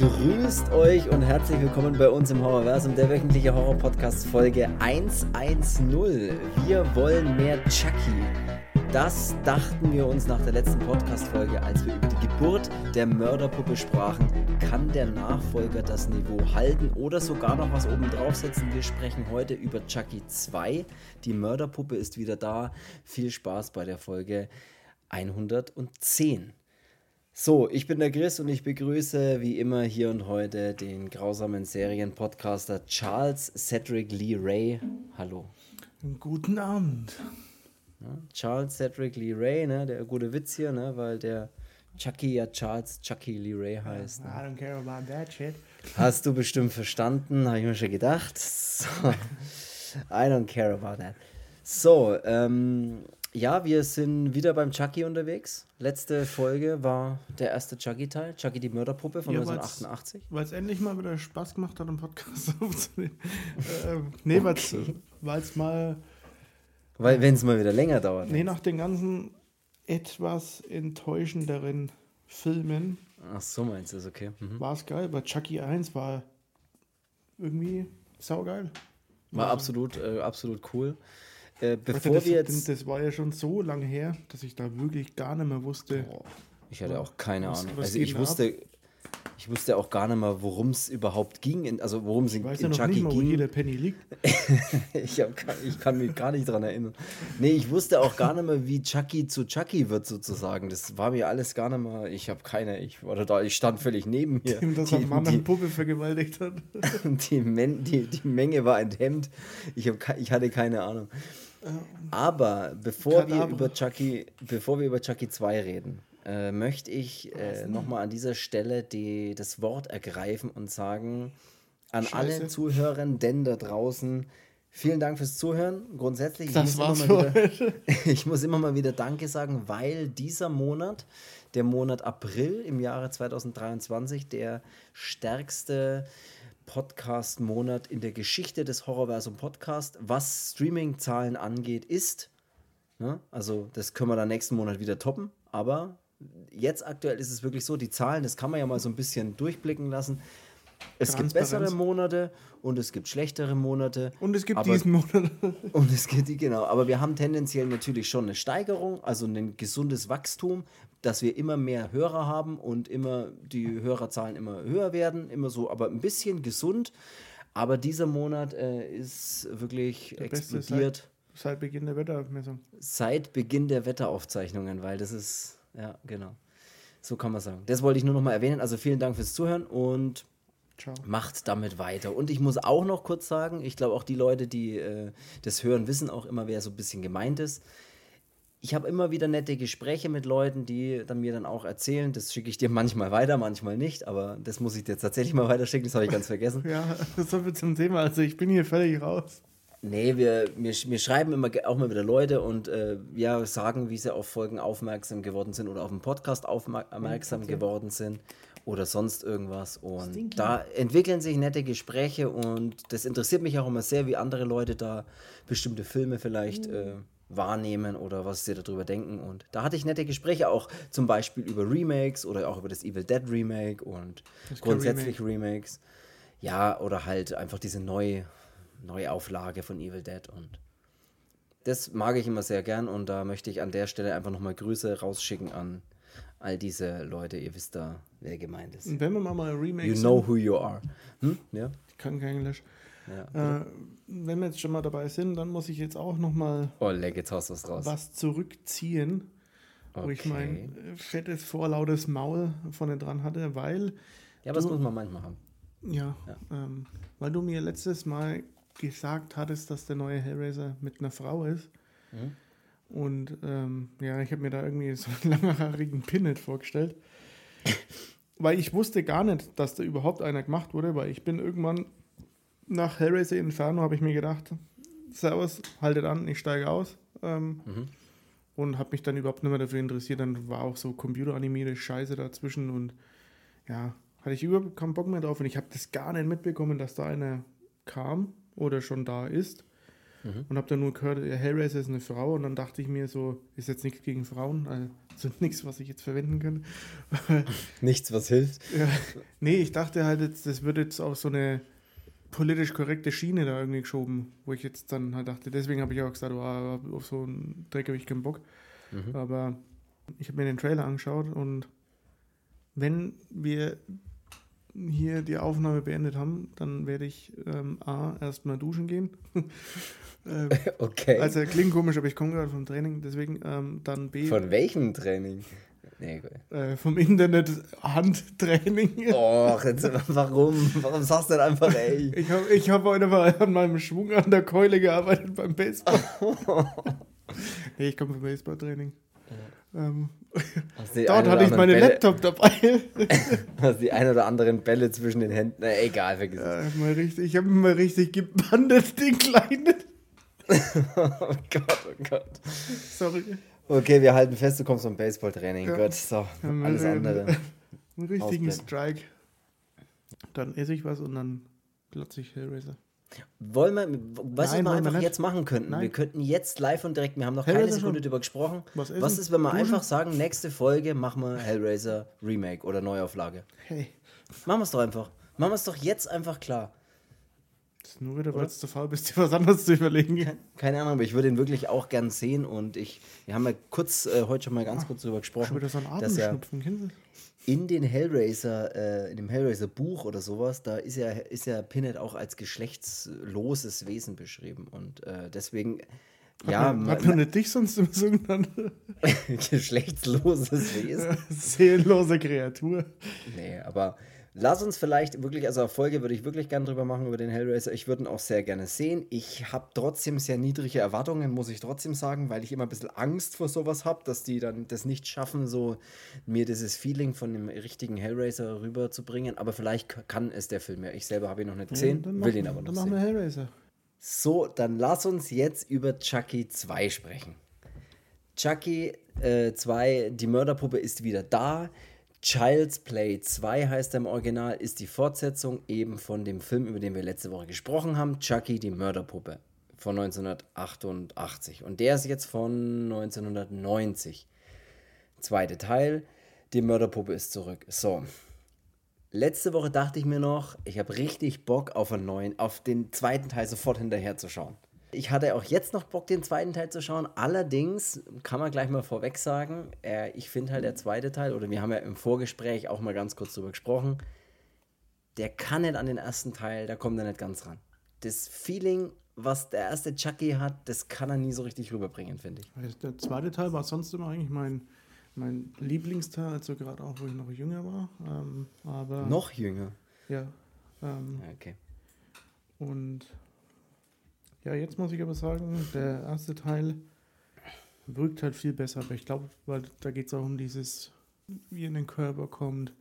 Grüßt euch und herzlich willkommen bei uns im Horrorversum, der wöchentliche Horror-Podcast Folge 110. Wir wollen mehr Chucky. Das dachten wir uns nach der letzten Podcast-Folge, als wir über die Geburt der Mörderpuppe sprachen. Kann der Nachfolger das Niveau halten oder sogar noch was oben draufsetzen? Wir sprechen heute über Chucky 2. Die Mörderpuppe ist wieder da. Viel Spaß bei der Folge 110. So, ich bin der Chris und ich begrüße wie immer hier und heute den grausamen Serienpodcaster Charles Cedric Lee Ray. Hallo. Guten Abend. Ja, Charles Cedric Lee Ray, ne, der gute Witz hier, ne, weil der Chucky ja Charles Chucky Lee Ray heißt. Ne? I don't care about that shit. Hast du bestimmt verstanden, habe ich mir schon gedacht. So. I don't care about that. So, ähm, ja, wir sind wieder beim Chucky unterwegs. Letzte Folge war der erste Chucky-Teil, Chucky die Mörderpuppe von Ja, 1988. Weil es endlich mal wieder Spaß gemacht hat, einen Podcast aufzunehmen. äh, nee, Okay. weil es mal, Weil, wenn es mal wieder länger dauert. nee, nach den ganzen etwas enttäuschenderen Filmen Ach so, meinst du das, okay. Mhm. war es geil. Bei Chucky 1 war irgendwie saugeil. War absolut, äh, absolut cool. Äh, bevor das, wir jetzt. das war ja schon so lange her, dass ich da wirklich gar nicht mehr wusste. Boah, ich hatte auch keine Was- Ahnung. was Also ich wusste, ich wusste auch gar nicht mehr, worum es überhaupt ging. In, also worum es in, Ich weiß in ja noch Chucky nicht mal, wo ging. jeder Penny liegt. Ich, hab, ich kann mich gar nicht dran erinnern. Nee, ich wusste auch gar nicht mehr, wie Chucky zu Chucky wird sozusagen. Das war mir alles gar nicht mehr. Ich habe keine. Ich war da. Ich stand völlig neben mir. Dass Die, Mann die, Puppe vergewaltigt hat. die, Men, die, die Menge war enthemmt. Ich, hab, ich hatte keine Ahnung. Aber bevor wir, Kadaver. über Chucky, bevor wir über Chucky 2 reden, äh, möchte ich äh, nochmal an dieser Stelle die, das Wort ergreifen und sagen an alle Scheiße. Zuhörenden da draußen, vielen Dank fürs Zuhören. Grundsätzlich, ich Das muss war's immer mal wieder, ich muss immer mal wieder Danke sagen, weil dieser Monat, der Monat April im Jahre 2023, der stärkste Podcast-Monat in der Geschichte des Horrorversum Podcast, was Streaming-Zahlen angeht, ist. Ne? Also, das können wir dann nächsten Monat wieder toppen, aber jetzt aktuell ist es wirklich so, die Zahlen, das kann man ja mal so ein bisschen durchblicken lassen. Es gibt bessere Monate und es gibt schlechtere Monate. Und es gibt aber- diesen Monat. und es geht, genau, aber wir haben tendenziell natürlich schon eine Steigerung, also ein gesundes Wachstum, dass wir immer mehr Hörer haben und immer die Hörerzahlen immer höher werden, immer so, aber ein bisschen gesund. Aber dieser Monat äh, ist wirklich Der explodiert Seit Beginn der Wettermessung. seit Beginn der Wetteraufzeichnungen, weil das ist, ja, genau. So kann man sagen. Das wollte ich nur noch mal erwähnen. Also vielen Dank fürs Zuhören und Ciao. macht damit weiter. Und ich muss auch noch kurz sagen, ich glaube auch die Leute, die äh, das hören, wissen auch immer, wer so ein bisschen gemeint ist. Ich habe immer wieder nette Gespräche mit Leuten, die dann mir dann auch erzählen. Das schicke ich dir manchmal weiter, manchmal nicht, aber das muss ich dir jetzt tatsächlich mal weiterschicken, das habe ich ganz vergessen. Ja, so viel zum Thema. Also ich bin hier völlig raus. Nee, wir, wir, wir schreiben immer auch mal wieder Leute und äh, ja, sagen, wie sie auf Folgen aufmerksam geworden sind oder auf einen Podcast aufmerksam geworden sind oder sonst irgendwas. Und Stinky. da entwickeln sich nette Gespräche und das interessiert mich auch immer sehr, wie andere Leute da bestimmte Filme vielleicht äh, wahrnehmen oder was sie darüber denken. Und da hatte ich nette Gespräche auch zum Beispiel über Remakes oder auch über das Evil Dead Remake und grundsätzlich Remakes. Ja, oder halt einfach diese neu, Neuauflage von Evil Dead und das mag ich immer sehr gern und da möchte ich an der Stelle einfach nochmal Grüße rausschicken an all diese Leute. Ihr wisst da, wer gemeint ist. Wenn wir mal mal Remakes You know who you are. Hm? Ja? ich kann kein Englisch. ja. Äh, wenn wir jetzt schon mal dabei sind, dann muss ich jetzt auch noch mal Oh, leck, jetzt haust du was draus. was zurückziehen, wo ich mein fettes, vorlautes Maul vorne dran hatte, weil, Ja, was du- muss man manchmal haben? ja, Ähm, weil du mir letztes Mal gesagt hattest, dass der neue Hellraiser mit einer Frau ist. Mhm. Und ähm, ja, ich habe mir da irgendwie so einen langhaarigen Pinhead vorgestellt. weil ich wusste gar nicht, dass da überhaupt einer gemacht wurde, weil ich bin irgendwann nach Hellraiser Inferno, habe ich mir gedacht, Servus, haltet an, ich steige aus. Ähm, Mhm. Und habe mich dann überhaupt nicht mehr dafür interessiert. Dann war auch so computeranimierte Scheiße dazwischen und ja, hatte ich überhaupt keinen Bock mehr drauf. Und ich habe das gar nicht mitbekommen, dass da einer kam oder schon da ist. Mhm. und habe dann nur gehört, Hellraiser ist eine Frau und dann dachte ich mir so, ist jetzt nichts gegen Frauen, also nichts, was ich jetzt verwenden kann. nichts, was hilft? Ja, nee, ich dachte halt, jetzt, das wird jetzt auf so eine politisch korrekte Schiene da irgendwie geschoben, wo ich jetzt dann halt dachte, deswegen habe ich auch gesagt, oh, auf so einen Dreck habe ich keinen Bock. Mhm. Aber ich habe mir den Trailer angeschaut und wenn wir hier die Aufnahme beendet haben, dann werde ich ähm, A, erstmal duschen gehen. ähm, okay. Also klingt komisch, aber ich komme gerade vom Training, deswegen ähm, dann B. Von welchem Training? Nee, äh, vom Internet Handtraining. Och, jetzt, warum? Warum sagst du denn einfach, ey? Ich habe ich hab heute mal an meinem Schwung an der Keule gearbeitet beim Baseball. nee, ich komme vom Baseballtraining. Ähm, dort hatte ich meine Bälle, Laptop dabei. Hast die ein oder anderen Bälle zwischen den Händen. Na, egal, vergiss ja, es. Mal richtig, ich habe mal richtig gebandet, den Kleinen. oh Gott, oh Gott. Sorry. Okay, wir halten fest, du kommst vom Baseballtraining. Ja. Gott, so, ja, alles andere. Einen richtigen Strike. Dann esse ich was und dann glotze ich Hellraiser. Wollen wir, was Nein, wir einfach wir jetzt machen könnten? Nein. Wir könnten jetzt live und direkt, wir haben noch Hellraiser keine Sekunde darüber gesprochen. Was, was ist, wenn wir Duschen? einfach sagen, nächste Folge machen wir Hellraiser Remake oder Neuauflage? Hey. Machen wir es doch einfach. Machen wir es doch jetzt einfach klar. Das ist nur wieder, weil du zu faul bist, dir was anderes zu überlegen. Keine Ahnung, aber ich würde ihn wirklich auch gern sehen und ich, wir haben ja kurz, äh, heute schon mal ganz Ach, kurz darüber gesprochen. Schon wieder so ein Atemschnupfen, kennst du in den Hellraiser, äh, in dem Hellraiser Buch oder sowas, da ist ja, ist ja Pinhead auch als geschlechtsloses Wesen beschrieben. Und äh, deswegen, hat ja. Man, hat man nicht dich sonst immer so genannt? Geschlechtsloses Wesen. seelenlose Kreatur. Nee, aber Lass uns vielleicht wirklich, also Folge würde ich wirklich gerne drüber machen, über den Hellraiser. Ich würde ihn auch sehr gerne sehen. Ich habe trotzdem sehr niedrige Erwartungen, muss ich trotzdem sagen, weil ich immer ein bisschen Angst vor sowas habe, dass die dann das nicht schaffen, so mir dieses Feeling von dem richtigen Hellraiser rüberzubringen. Aber vielleicht kann es der Film ja. Ich selber habe ihn noch nicht gesehen, ja, will ihn aber noch dann sehen. Dann machen wir Hellraiser. So, dann lass uns jetzt über Chucky 2 sprechen. Chucky 2, äh, die Mörderpuppe ist wieder da. Child's Play 2 heißt er im Original, ist die Fortsetzung eben von dem Film, über den wir letzte Woche gesprochen haben, Chucky, die Mörderpuppe von 1988. Und der ist jetzt von 1990. Zweite Teil, die Mörderpuppe ist zurück. So. Letzte Woche dachte ich mir noch, ich habe richtig Bock auf einen neuen, auf den zweiten Teil sofort hinterher zu schauen. Ich hatte auch jetzt noch Bock, den zweiten Teil zu schauen. Allerdings kann man gleich mal vorweg sagen, äh, ich finde halt der zweite Teil, oder wir haben ja im Vorgespräch auch mal ganz kurz drüber gesprochen, der kann nicht an den ersten Teil, da kommt er nicht ganz ran. Das Feeling, was der erste Chucky hat, das kann er nie so richtig rüberbringen, finde ich. Der zweite Teil war sonst immer eigentlich mein, mein Lieblingsteil, also gerade auch, wo ich noch jünger war. Ähm, aber noch jünger? Ja. Ähm, okay. Und ja, jetzt muss ich aber sagen, der erste Teil wirkt halt viel besser, aber ich glaube, weil da geht es auch um dieses, wie in den Körper kommt.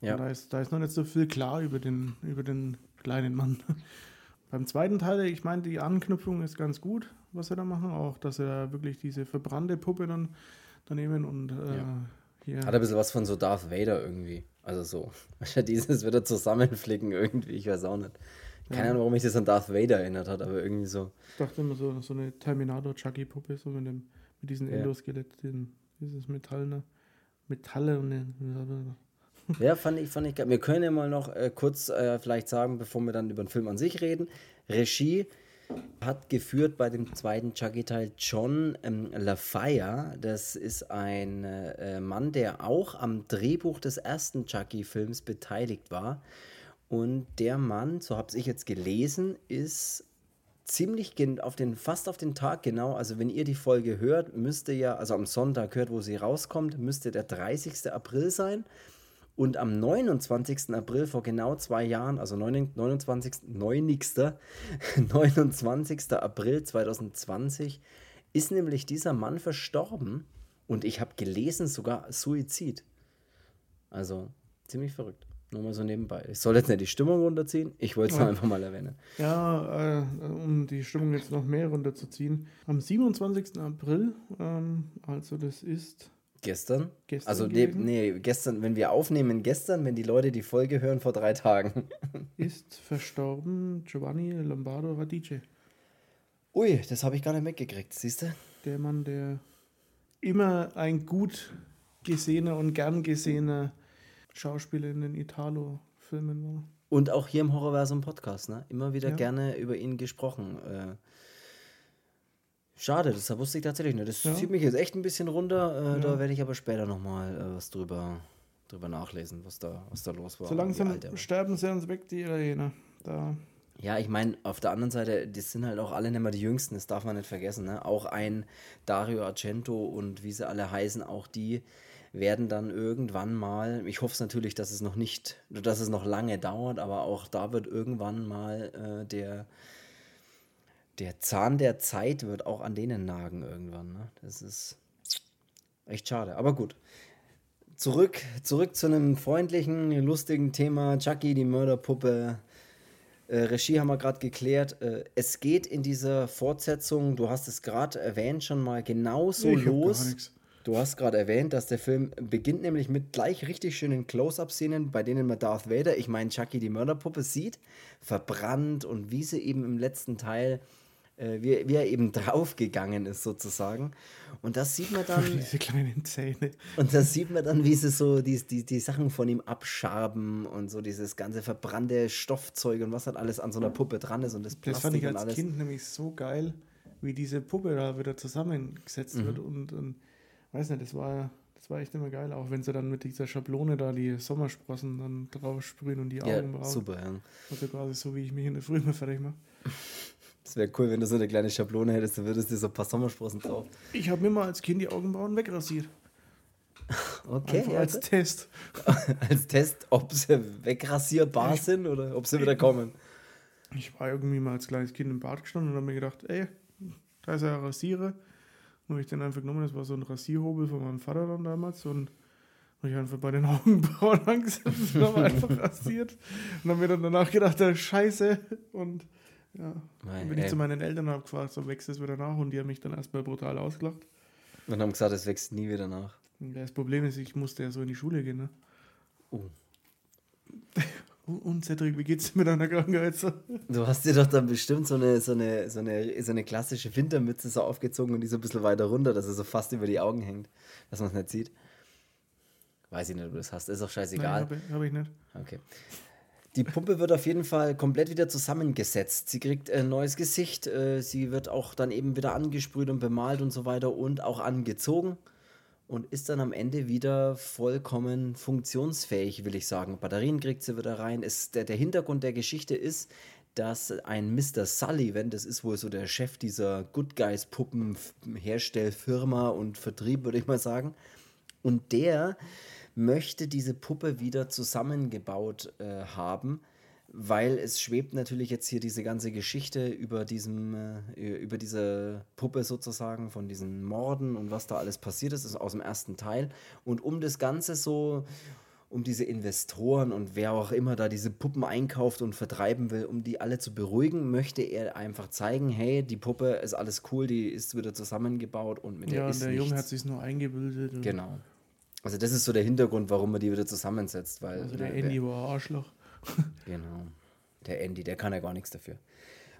Ja. Und da ist, da ist noch nicht so viel klar über den, über den kleinen Mann. Beim zweiten Teil, ich meine, die Anknüpfung ist ganz gut, was sie da machen. Auch, dass sie da wirklich diese verbrannte Puppe dann, dann nehmen und äh, ja. hier. Hat ein bisschen was von so Darth Vader irgendwie. Also so. Dieses wieder zusammenflicken irgendwie, ich weiß auch nicht. Keine Ahnung, warum mich das an Darth Vader erinnert hat, aber irgendwie so. Ich dachte immer so, so eine Terminator-Chucky-Puppe, so mit, dem, mit diesem ja. Endoskelett, dieses Metallene. Metalle und ja, fand ich, fand ich geil. Wir können ja mal noch äh, kurz äh, vielleicht sagen, bevor wir dann über den Film an sich reden. Regie hat geführt bei dem zweiten Chucky-Teil John ähm, LaFaya. Das ist ein äh, Mann, der auch am Drehbuch des ersten Chucky-Films beteiligt war. Und der Mann, so habe ich jetzt gelesen, ist ziemlich auf den, fast auf den Tag genau. Also wenn ihr die Folge hört, müsste ja, also am Sonntag hört, wo sie rauskommt, müsste der 30. April sein. Und am 29. April vor genau zwei Jahren, also 29. 9. 29. April 2020, ist nämlich dieser Mann verstorben. Und ich habe gelesen, sogar Suizid. Also ziemlich verrückt. Nur mal so nebenbei. Ich soll jetzt nicht die Stimmung runterziehen, ich wollte es ja. einfach mal erwähnen. Ja, äh, um die Stimmung jetzt noch mehr runterzuziehen. Am 27. April, ähm, also das ist. Gestern? gestern also, nee, nee, gestern, wenn wir aufnehmen, gestern, wenn die Leute die Folge hören, vor drei Tagen. ist verstorben Giovanni Lombardo Radice. Ui, das habe ich gar nicht mitgekriegt, siehst du? Der Mann, der immer ein gut gesehener und gern gesehener Schauspieler in den Italo-Filmen war. Und auch hier im Horrorversum Podcast, ne? Immer wieder Ja. gerne über ihn gesprochen. Äh, schade, das wusste ich tatsächlich nicht. Das Ja. zieht mich jetzt echt ein bisschen runter. Äh, Da Ja. werde ich aber später nochmal äh, was drüber, drüber nachlesen, was da, was da los war. So langsam er sterben sie uns weg, die Italiener. Da, Ja, ich meine, auf der anderen Seite, die sind halt auch alle nicht mehr die Jüngsten, das darf man nicht vergessen. Ne? Auch ein Dario Argento und wie sie alle heißen, auch die werden dann irgendwann mal, ich hoffe es natürlich, dass es noch nicht, dass es noch lange dauert, aber auch da wird irgendwann mal äh, der, der Zahn der Zeit wird auch an denen nagen irgendwann. Ne? Das ist echt schade, aber gut. Zurück, zurück zu einem freundlichen, lustigen Thema. Chucky, die Mörderpuppe. Äh, Regie haben wir gerade geklärt. Äh, es geht in dieser Fortsetzung, du hast es gerade erwähnt, schon mal genauso gar los. Du hast gerade erwähnt, dass der Film beginnt nämlich mit gleich richtig schönen Close-Up-Szenen, bei denen man Darth Vader, ich meine Chucky die Mörderpuppe, sieht, verbrannt und wie sie eben im letzten Teil, äh, wie, wie er eben draufgegangen ist sozusagen. Und das sieht man dann diese kleinen Zähne. und da sieht man dann, wie sie so die, die, die Sachen von ihm abschaben und so dieses ganze verbrannte Stoffzeug und was halt alles an so einer Puppe dran ist und das Das Plastik fand ich als. Kind nämlich so geil, wie diese Puppe da wieder zusammengesetzt Mhm. wird und, und weiß nicht, das war, das war echt immer geil, auch wenn sie dann mit dieser Schablone da die Sommersprossen dann drauf sprühen und die Ja, Augen brauen. super, ja. Also quasi so, wie ich mich in der Früh immer fertig mache. Das wäre cool, wenn du so eine kleine Schablone hättest, dann würdest du so ein paar Sommersprossen drauf. Ich habe mir mal als Kind die Augenbrauen wegrasiert. Okay, Einfach als gut. Test. als Test, ob sie wegrasierbar sind oder ob sie wieder kommen. Ich war irgendwie mal als kleines Kind im Bad gestanden und habe mir gedacht, ey, da ist ja ein Rasierer. Und habe ich den einfach genommen, das war so ein Rasierhobel von meinem Vater dann damals und habe ich einfach bei den Augenbrauen angesetzt und habe einfach rasiert. Und habe mir dann danach gedacht, ja, scheiße. Und ja, dann bin ich ey. zu meinen Eltern und habe gefragt, so wächst es wieder nach und die haben mich dann erstmal brutal ausgelacht. Und haben gesagt, es wächst nie wieder nach. Das Problem ist, ich musste ja so in die Schule gehen. Ne? Oh. Und Cedric, wie geht's dir mit deiner Krankheit? So? Du hast dir doch dann bestimmt so eine, so eine, so eine, so eine klassische Wintermütze so aufgezogen und die so ein bisschen weiter runter, dass er so fast über die Augen hängt, dass man es nicht sieht. Weiß ich nicht, ob du das hast. Ist auch scheißegal. Habe hab ich nicht. Okay. Die Pumpe wird auf jeden Fall komplett wieder zusammengesetzt. Sie kriegt ein neues Gesicht. äh, Sie wird auch dann eben wieder angesprüht und bemalt und so weiter und auch angezogen und ist dann am Ende wieder vollkommen funktionsfähig, will ich sagen. Batterien kriegt sie wieder rein. Es, der, der Hintergrund der Geschichte ist, dass ein Mr. Sullivan, das ist wohl so der Chef dieser Good Guys Puppen Herstellfirma und Vertrieb, würde ich mal sagen. Und der möchte diese Puppe wieder zusammengebaut äh, haben, weil es schwebt natürlich jetzt hier diese ganze Geschichte über diesem, äh, über diese Puppe sozusagen von diesen Morden und was da alles passiert ist, ist aus dem ersten Teil. Und um das Ganze so, um diese Investoren und wer auch immer da diese Puppen einkauft und vertreiben will, um die alle zu beruhigen, möchte er einfach zeigen, hey, die Puppe ist alles cool, die ist wieder zusammengebaut und mit der Ja, ist und der nichts. Junge hat sich nur eingebildet. Genau. Also das ist so der Hintergrund, warum man die wieder zusammensetzt, weil Also der Andy war Arschloch. Genau. Der Andy, der kann ja gar nichts dafür.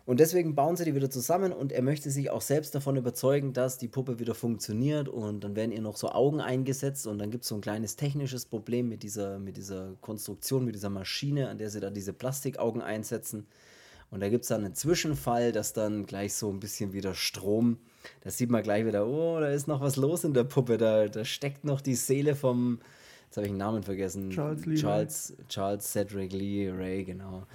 Und deswegen bauen sie die wieder zusammen und er möchte sich auch selbst davon überzeugen, dass die Puppe wieder funktioniert und dann werden ihr noch so Augen eingesetzt und dann gibt es so ein kleines technisches Problem mit dieser, mit dieser Konstruktion, mit dieser Maschine, an der sie da diese Plastikaugen einsetzen. Und da gibt es dann einen Zwischenfall, dass dann gleich so ein bisschen wieder Strom, da sieht man gleich wieder, oh, da ist noch was los in der Puppe, da, da steckt noch die Seele vom, jetzt habe ich den Namen vergessen, Charles Lee Charles, Charles Cedric Lee Ray, genau.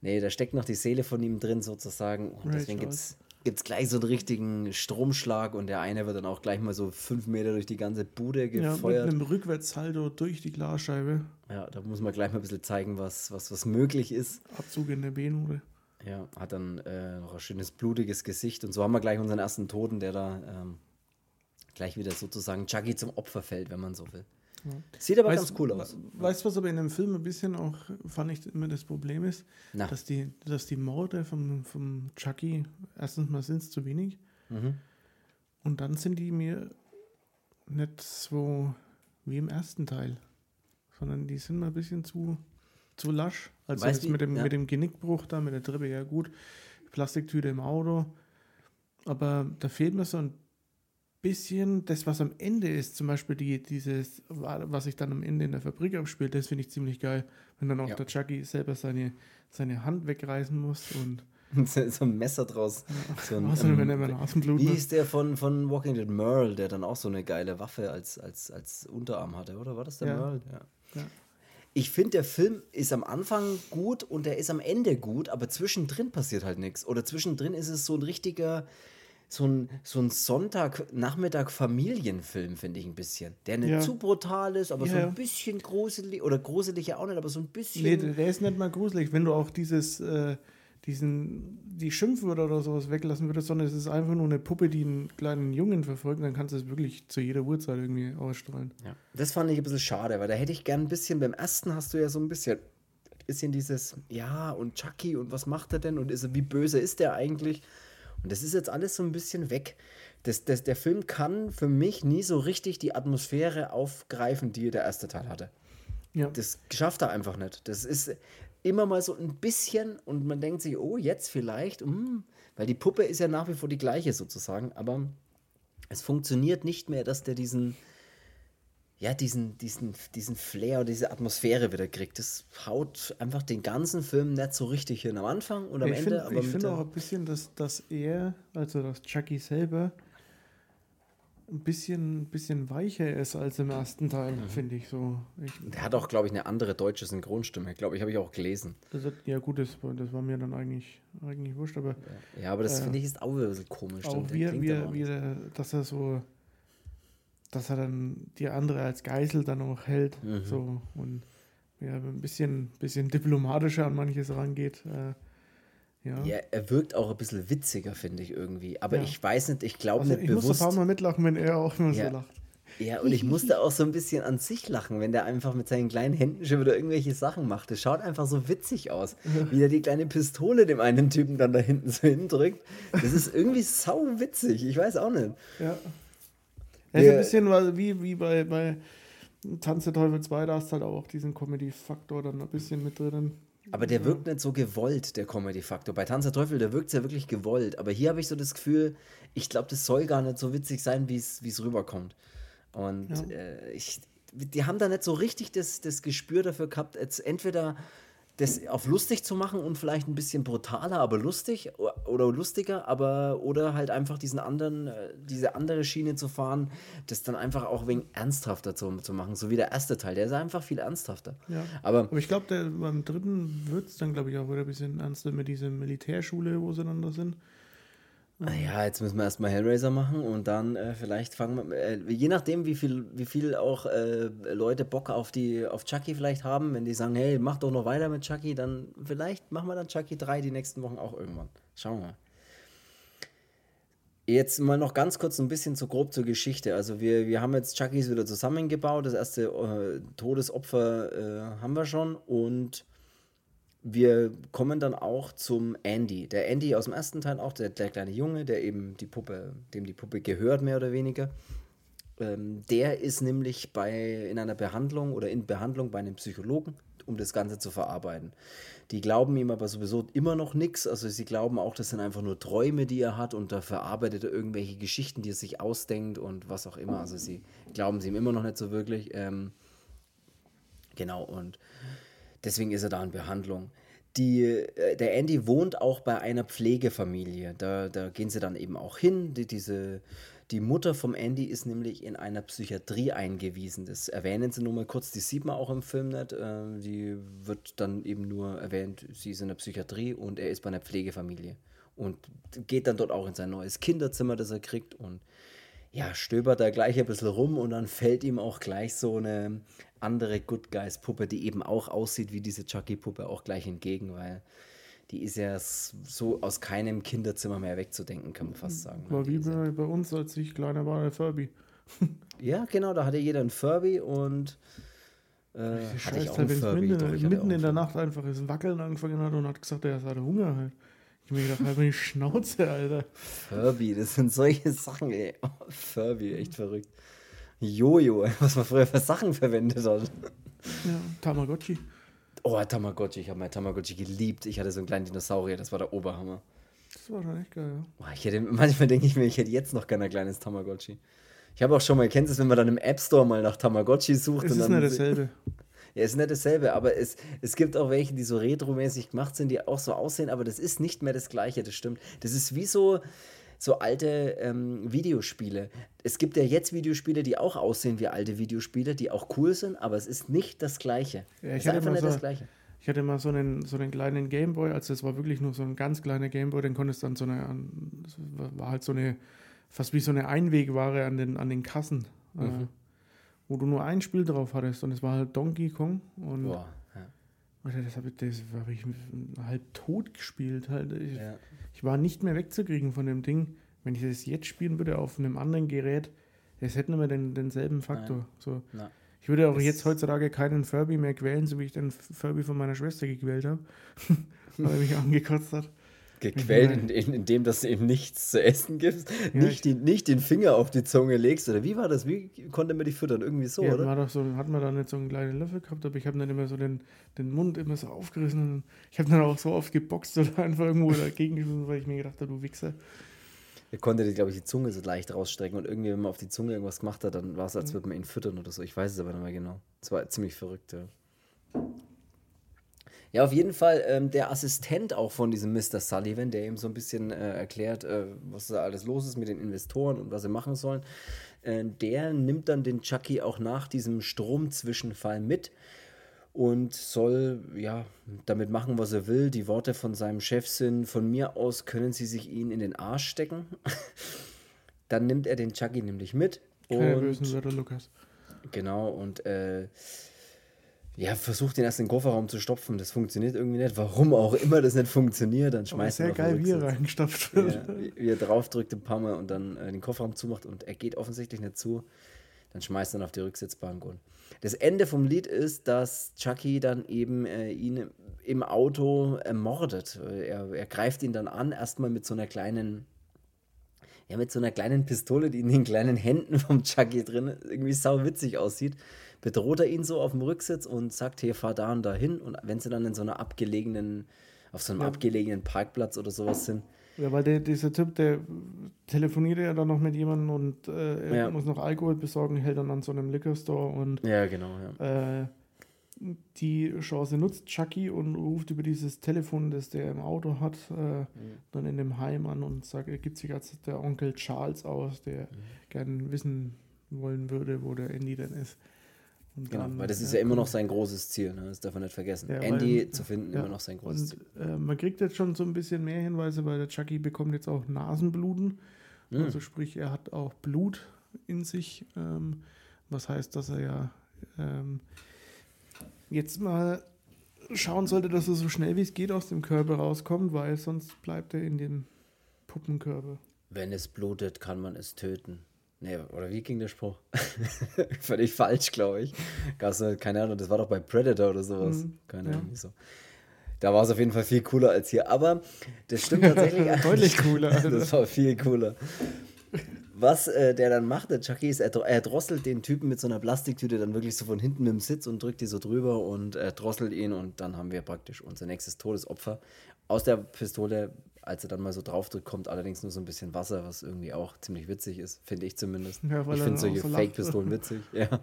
Nee, da steckt noch die Seele von ihm drin sozusagen und Ray deswegen gibt es gleich so einen richtigen Stromschlag und der eine wird dann auch gleich mal so fünf Meter durch die ganze Bude Ja, mit gefeuert. einem Rückwärtssalto durch die Glasscheibe. Ja, da muss man gleich mal ein bisschen zeigen, was, was, was möglich ist. Abzug in der B-Note. Ja, hat dann äh, noch ein schönes blutiges Gesicht und so haben wir gleich unseren ersten Toten, der da ähm, gleich wieder sozusagen Chucky zum Opfer fällt, wenn man so will. Sieht aber ganz cool aus. Weißt du, was aber in dem Film ein bisschen auch, fand ich, immer das Problem ist? Na. Dass die, dass die Morde vom, vom Chucky, erstens mal sind es zu wenig Mhm. und dann sind die mir nicht so wie im ersten Teil, sondern die sind mal ein bisschen zu, zu lasch. Also Weißt jetzt mit dem, ja. mit dem Genickbruch da, mit der Treppe, ja gut, Plastiktüte im Auto, Aber da fehlt mir so ein bisschen das, was am Ende ist. Zum Beispiel die, dieses, was sich dann am Ende in der Fabrik abspielt, das finde ich ziemlich geil. Wenn dann auch ja. der Chucky selber seine, seine Hand wegreißen muss und. so ein Messer draus. So ein, ähm, wenn er Wie ist der von, von Walking Dead Merle, der dann auch so eine geile Waffe als, als, als Unterarm hatte, oder? War das der ja. Merle? Ja. ja. Ich finde, der Film ist am Anfang gut und der ist am Ende gut, aber zwischendrin passiert halt nichts. Oder zwischendrin ist es so ein richtiger, so ein, so ein Sonntag-Nachmittag-Familienfilm, finde ich ein bisschen. Der nicht ja. zu brutal ist, aber ja, so ein bisschen gruselig, oder gruselig ja auch nicht, aber so ein bisschen. Nee, der ist nicht mal gruselig. Wenn du auch dieses, äh, diesen, die Schimpfwörter oder sowas weglassen würdest, sondern es ist einfach nur eine Puppe, die einen kleinen Jungen verfolgt, dann kannst du es wirklich zu jeder Uhrzeit irgendwie ausstrahlen. Ja. Das fand ich ein bisschen schade, weil da hätte ich gern ein bisschen, beim ersten hast du ja so ein bisschen, bisschen dieses, ja, und Chucky und was macht er denn und ist, wie böse ist der eigentlich? Und das ist jetzt alles so ein bisschen weg. Das, das, der Film kann für mich nie so richtig die Atmosphäre aufgreifen, die der erste Teil hatte. Ja. Das schafft er einfach nicht. Das ist, immer mal so ein bisschen und man denkt sich, oh, jetzt vielleicht, mm, weil die Puppe ist ja nach wie vor die gleiche sozusagen, aber es funktioniert nicht mehr, dass der diesen, ja, diesen, diesen, diesen Flair, diese Atmosphäre wieder kriegt. Das haut einfach den ganzen Film nicht so richtig hin am Anfang und am ich Ende. Find, ich finde auch ein bisschen, dass, dass er, also dass Chucky selber, ein bisschen, bisschen weicher ist als im ersten Teil, mhm. finde ich so. Ich, der hat auch, glaube ich, eine andere deutsche Synchronstimme. Glaube ich, habe ich auch gelesen. Das hat, ja, gut, das, das war mir dann eigentlich, eigentlich wurscht, aber. Ja, aber das äh, finde ich ist auch ein bisschen komisch. Auch wie, wie, wie dass er so, dass er dann die andere als Geisel dann auch hält. Mhm. So und ja, ein bisschen, bisschen diplomatischer an manches rangeht. Äh, ja. ja, er wirkt auch ein bisschen witziger, finde ich irgendwie. Aber ja. ich weiß nicht, ich glaube also nicht ich bewusst. Ich muss ein paar Mal mitlachen, wenn er auch immer ja. so lacht. Ja, und ich musste auch so ein bisschen an sich lachen, wenn der einfach mit seinen kleinen Händen schon wieder irgendwelche Sachen macht. Das schaut einfach so witzig aus. Wie er die kleine Pistole dem einen Typen dann da hinten so hindrückt. Das ist irgendwie sau witzig. Ich weiß auch nicht. Ja. Ja, ja. ein bisschen wie, wie bei, bei Tanz der Teufel 2, da hast du halt auch diesen Comedy-Faktor dann ein bisschen mit drin. Aber der wirkt nicht so gewollt, der Comedy-Faktor. Bei Tanz der Teufel, der wirkt ja wirklich gewollt. Aber hier habe ich so das Gefühl, ich glaube, das soll gar nicht so witzig sein, wie es rüberkommt. Und ja. äh, ich, die haben da nicht so richtig das, das Gespür dafür gehabt, jetzt entweder das auf lustig zu machen und vielleicht ein bisschen brutaler, aber lustig oder lustiger, aber oder halt einfach diesen anderen, äh, diese andere Schiene zu fahren, das dann einfach auch wegen ernsthafter zu, zu machen, so wie der erste Teil, der ist einfach viel ernsthafter. Ja. Aber, aber ich glaube, beim dritten wird es dann, glaube ich, auch wieder ein bisschen ernster mit dieser Militärschule, wo sie dann da sind. Naja, jetzt müssen wir erstmal Hellraiser machen und dann äh, vielleicht fangen wir, äh, je nachdem, wie viel, wie viel auch äh, Leute Bock auf die, auf Chucky vielleicht haben, wenn die sagen, hey, mach doch noch weiter mit Chucky, dann vielleicht machen wir dann Chucky 3 die nächsten Wochen auch irgendwann. Schauen wir mal. Jetzt mal noch ganz kurz ein bisschen zu grob zur Geschichte. Also wir, wir haben jetzt Chuckys wieder zusammengebaut. Das erste äh, Todesopfer äh, haben wir schon und wir kommen dann auch zum Andy. Der Andy aus dem ersten Teil auch, der, der kleine Junge, der eben die Puppe, dem die Puppe gehört, mehr oder weniger. Ähm, der ist nämlich bei, in einer Behandlung oder in Behandlung bei einem Psychologen, um das Ganze zu verarbeiten. Die glauben ihm aber sowieso immer noch nichts. Also sie glauben auch, das sind einfach nur Träume, die er hat und da verarbeitet er irgendwelche Geschichten, die er sich ausdenkt und was auch immer. Also sie glauben sie ihm immer noch nicht so wirklich. Ähm, genau, und Deswegen ist er da in Behandlung. Die, äh, der Andy wohnt auch bei einer Pflegefamilie. Da, da gehen sie dann eben auch hin. Die, diese, die Mutter vom Andy ist nämlich in einer Psychiatrie eingewiesen. Das erwähnen sie nur mal kurz. Die sieht man auch im Film nicht. Äh, die wird dann eben nur erwähnt, sie ist in der Psychiatrie und er ist bei einer Pflegefamilie. Und geht dann dort auch in sein neues Kinderzimmer, das er kriegt. Und ja, stöbert da gleich ein bisschen rum und dann fällt ihm auch gleich so eine andere Good Guys Puppe, die eben auch aussieht wie diese Chucky Puppe, auch gleich entgegen, weil die ist ja so aus keinem Kinderzimmer mehr wegzudenken, kann man fast sagen. War wie bei, bei, uns, als ich kleiner war, der Furby. ja, genau, da hatte jeder ein Furby und äh, hatte ich auch ein Furby. Mitten, doch, mitten in der Nacht einfach das Wackeln angefangen hat und hat gesagt, er hatte Hunger halt. Ich mir gedacht, halt die Schnauze, Alter. Furby, das sind solche Sachen, ey. Oh, Furby, echt verrückt. Jojo, was man früher für Sachen verwendet hat. Ja, Tamagotchi. Oh, Tamagotchi, ich habe mein Tamagotchi geliebt. Ich hatte so einen kleinen Dinosaurier, das war der Oberhammer. Das war schon echt geil, ja. Boah, ich hätte, manchmal denke ich mir, ich hätte jetzt noch gerne ein kleines Tamagotchi. Ich habe auch schon mal, kennst du es, wenn man dann im App Store mal nach Tamagotchi sucht? Es und ist dann nicht dasselbe. Ja, es ist nicht dasselbe, aber es, es gibt auch welche, die so retromäßig gemacht sind, die auch so aussehen, aber das ist nicht mehr das Gleiche, das stimmt. Das ist wie so, so alte ähm, Videospiele. Es gibt ja jetzt Videospiele, die auch aussehen wie alte Videospiele, die auch cool sind, aber es ist nicht das Gleiche. Ja, es ich ist hatte einfach mal nicht so- das Gleiche. Ich hatte mal so einen, so einen kleinen Gameboy, also das war wirklich nur so ein ganz kleiner Gameboy, den konntest dann so eine, an- das war halt so eine, fast wie so eine Einwegware an den, an den Kassen, äh, Mhm. wo du nur ein Spiel drauf hattest und es war halt Donkey Kong und Boah. Alter, das habe ich, das hab ich halb tot gespielt. Halt. Ich, Ja. ich war nicht mehr wegzukriegen von dem Ding. Wenn ich das jetzt spielen würde auf einem anderen Gerät, es hätte nicht mehr den, denselben Faktor. So. Na. Ich würde auch Das- jetzt heutzutage keinen Furby mehr quälen, so wie ich den Furby von meiner Schwester gequält habe, weil er mich angekotzt hat. Gequält, in, in, indem dass du ihm nichts zu essen gibst, Ja, nicht, die, nicht den Finger auf die Zunge legst, oder wie war das? Wie konnte man dich füttern? Irgendwie so, ja, oder? War doch so, hat man da nicht so einen kleinen Löffel gehabt, aber ich habe dann immer so den, den Mund immer so aufgerissen. Und ich habe dann auch so oft geboxt oder einfach irgendwo dagegen geschmissen, weil ich mir gedacht habe, du Wichser. Er konnte, glaube ich, die Zunge so leicht rausstrecken und irgendwie, wenn man auf die Zunge irgendwas gemacht hat, dann war es, als würde man ihn füttern oder so. Ich weiß es aber nicht mehr genau. Es war ziemlich verrückt, ja. Ja, auf jeden Fall ähm, der Assistent auch von diesem Mr. Sullivan, der ihm so ein bisschen äh, erklärt, äh, was da alles los ist mit den Investoren und was sie machen sollen, äh, der nimmt dann den Chucky auch nach diesem Stromzwischenfall mit und soll ja damit machen, was er will. Die Worte von seinem Chef sind: Von mir aus können Sie sich ihn in den Arsch stecken. Dann nimmt er den Chucky nämlich mit Keine und bösen Wörter, Lukas. genau und äh, ja versucht ihn erst in den Kofferraum zu stopfen. Das funktioniert irgendwie nicht. Warum auch immer das nicht funktioniert, dann schmeißt sehr er auf den geil, wie er reingestopft wird. Ja, wie- er draufdrückt ein paar Mal und dann äh, den Kofferraum zumacht und er geht offensichtlich nicht zu. Dann schmeißt er ihn auf die Rücksitzbank. Und das Ende vom Lied ist, dass Chucky dann eben äh, ihn im Auto ermordet. Er, er greift ihn dann an, erstmal mit so einer kleinen, ja, mit so einer kleinen Pistole, die in den kleinen Händen vom Chucky drin irgendwie sau witzig aussieht. Bedroht er ihn so auf dem Rücksitz und sagt, hier, fahr da und da hin. Und wenn sie dann in so einer abgelegenen, auf so einem Ja. abgelegenen Parkplatz oder sowas sind, Ja, weil der, dieser Typ, der telefoniert ja dann noch mit jemandem und äh, er Ja. muss noch Alkohol besorgen, hält dann an so einem Liquor Store und ja, genau, ja. äh, die Chance nutzt Chucky und ruft über dieses Telefon, das der im Auto hat, äh, dann in dem Heim an und sagt, er gibt sich als der Onkel Charles aus, der gern wissen wollen würde, wo der Andy denn ist. Genau, dann, weil das ist ja immer noch sein großes Ziel, ne? das darf man nicht vergessen. Ja, Andy weil- zu finden, ja, immer noch sein großes Und Ziel. äh, man kriegt jetzt schon so ein bisschen mehr Hinweise, weil der Chucky bekommt jetzt auch Nasenbluten. Mhm. Also sprich, er hat auch Blut in sich, ähm, was heißt, dass er ja ähm, jetzt mal schauen sollte, dass er so schnell wie es geht aus dem Körper rauskommt, weil sonst bleibt er in dem Puppenkörper. Wenn es blutet, kann man es töten. Nee, oder wie ging der Spruch? Völlig falsch, glaube ich. Gab's, keine Ahnung, das war doch bei Predator oder sowas. Mhm, keine ja. Ahnung, so. Da war es auf jeden Fall viel cooler als hier. Aber das stimmt tatsächlich. Deutlich cooler, das war viel cooler. Was äh, der dann macht, der Chucky, ist, er, er drosselt den Typen mit so einer Plastiktüte dann wirklich so von hinten mit dem Sitz und drückt die so drüber und äh, drosselt ihn und dann haben wir praktisch unser nächstes Todesopfer. Aus der Pistole, als er dann mal so draufdrückt, kommt allerdings nur so ein bisschen Wasser, was irgendwie auch ziemlich witzig ist, finde ich zumindest. Ja, ich finde solche so. Fake-Pistolen witzig, ja.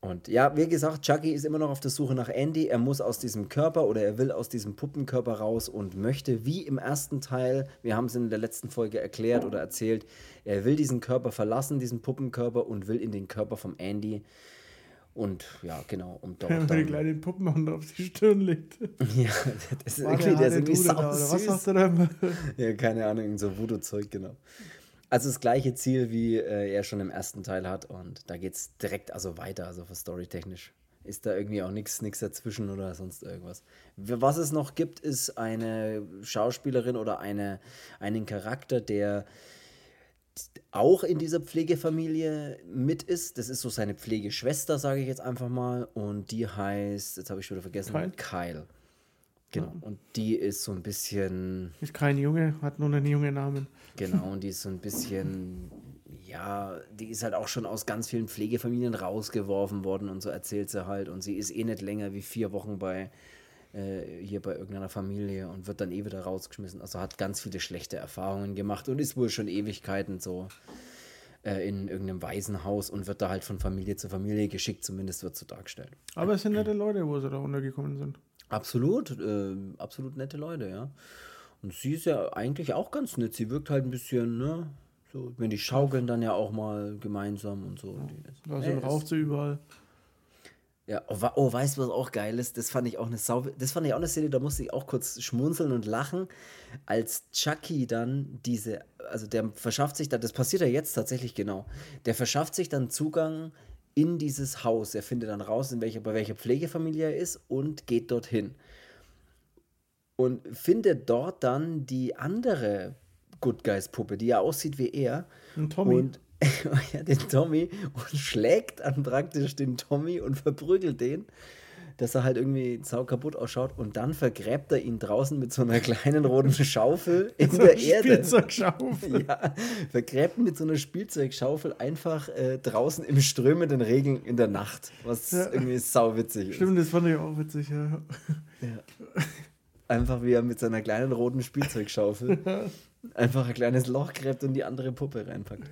Und ja, wie gesagt, Chucky ist immer noch auf der Suche nach Andy. Er muss aus diesem Körper oder er will aus diesem Puppenkörper raus und möchte, wie im ersten Teil, wir haben es in der letzten Folge erklärt oder erzählt, er will diesen Körper verlassen, diesen Puppenkörper und will in den Körper vom Andy. Und ja, genau, um dort die dann. kleinen Puppenhand auf die Stirn legt. Ja, das ist War irgendwie, der ist harte irgendwie Dude da, oder was sagt er da? Ja, keine Ahnung, so Voodoo-Zeug, genau. Also das gleiche Ziel, wie äh, er schon im ersten Teil hat. Und da geht es direkt also weiter, also für storytechnisch. Ist da irgendwie auch nichts dazwischen oder sonst irgendwas. Was es noch gibt, ist eine Schauspielerin oder eine, einen Charakter, der auch in dieser Pflegefamilie mit ist. Das ist so seine Pflegeschwester, sage ich jetzt einfach mal. Und die heißt, jetzt habe ich wieder vergessen, Kyle? Kyle. Genau. Und die ist so ein bisschen Ist kein Junge, hat nur einen jungen Namen. Genau, und die ist so ein bisschen, ja, die ist halt auch schon aus ganz vielen Pflegefamilien rausgeworfen worden und so erzählt sie halt. Und sie ist eh nicht länger wie vier Wochen bei, äh, hier bei irgendeiner Familie und wird dann eh wieder rausgeschmissen. Also hat ganz viele schlechte Erfahrungen gemacht und ist wohl schon Ewigkeiten so äh, in irgendeinem Waisenhaus und wird da halt von Familie zu Familie geschickt, zumindest wird so dargestellt. Aber es sind nette Leute, wo sie da untergekommen sind. Absolut, äh, absolut nette Leute, ja. Und sie ist ja eigentlich auch ganz nett. Sie wirkt halt ein bisschen, ne? So, wenn die schaukeln dann ja auch mal gemeinsam und so. Ja. Also raucht sie überall. Ja, oh, oh, weißt du, was auch geil ist? Das fand ich auch eine Sau das fand ich auch eine Szene, da musste ich auch kurz schmunzeln und lachen, als Chucky dann diese, also der verschafft sich dann, das passiert ja jetzt tatsächlich genau, der verschafft sich dann Zugang in dieses Haus. Er findet dann raus, in welcher, bei welcher Pflegefamilie er ist und geht dorthin. Und findet dort dann die andere Good Guys Puppe, die ja aussieht wie er. Und Tommy. Und ja, den Tommy und schlägt dann praktisch den Tommy und verprügelt den, dass er halt irgendwie sau kaputt ausschaut und dann vergräbt er ihn draußen mit so einer kleinen roten Schaufel in so der Erde. Spielzeugschaufel. Ja, vergräbt mit so einer Spielzeugschaufel einfach äh, draußen im strömenden Regen in der Nacht, was ja. irgendwie sau witzig ist. Stimmt, das fand ich auch witzig, ja. ja. Einfach wie er mit seiner kleinen roten Spielzeugschaufel einfach ein kleines Loch gräbt und die andere Puppe reinpackt.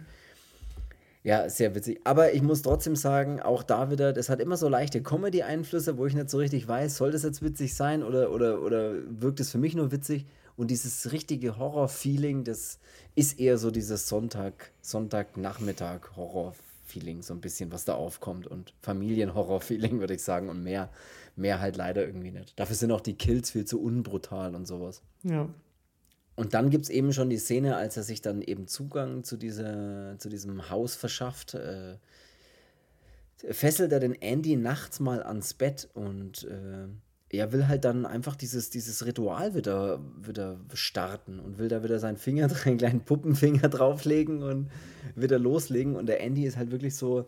Ja, sehr witzig. Aber ich muss trotzdem sagen, auch da wieder, das hat immer so leichte Comedy-Einflüsse, wo ich nicht so richtig weiß, soll das jetzt witzig sein oder, oder, oder wirkt es für mich nur witzig? Und dieses richtige Horror-Feeling, das ist eher so dieses Sonntag, Sonntagnachmittag Horror-Feeling, so ein bisschen, was da aufkommt. Und Familien-Horror-Feeling, würde ich sagen. Und mehr, mehr halt leider irgendwie nicht. Dafür sind auch die Kills viel zu unbrutal und sowas. Ja. Und dann gibt es eben schon die Szene, als er sich dann eben Zugang zu, dieser, zu diesem Haus verschafft, äh, fesselt er den Andy nachts mal ans Bett und äh, er will halt dann einfach dieses, dieses Ritual wieder, wieder starten und will da wieder seinen Finger, einen kleinen Puppenfinger drauflegen und wieder loslegen. Und der Andy ist halt wirklich so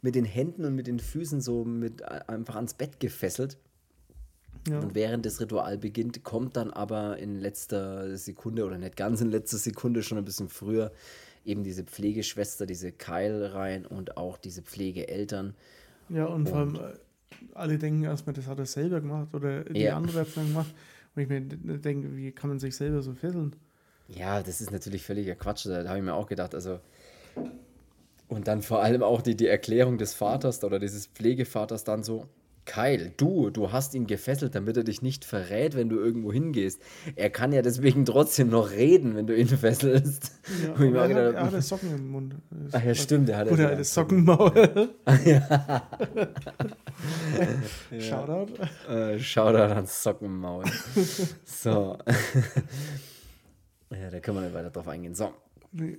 mit den Händen und mit den Füßen so mit einfach ans Bett gefesselt. Ja. Und während das Ritual beginnt, kommt dann aber in letzter Sekunde oder nicht ganz in letzter Sekunde, schon ein bisschen früher, eben diese Pflegeschwester, diese Kyle rein und auch diese Pflegeeltern. Ja, und, und vor allem äh, alle denken erstmal, das hat er selber gemacht oder die ja. andere hat es dann gemacht. Und ich mir denke, wie kann man sich selber so fesseln? Ja, das ist natürlich völliger Quatsch. Da habe ich mir auch gedacht, also. Und dann vor allem auch die, die Erklärung des Vaters oder dieses Pflegevaters dann so, Kyle, du, du hast ihn gefesselt, damit er dich nicht verrät, wenn du irgendwo hingehst. Er kann ja deswegen trotzdem noch reden, wenn du ihn fesselst. Ja, er, gedacht, hat, er hatte Socken im Mund. Ach ja, stimmt. Er hat Oder eine Sockenmaul. ja. Shoutout. Äh, Shoutout an Sockenmaul. so. ja, da können wir nicht weiter drauf eingehen. So. Nee.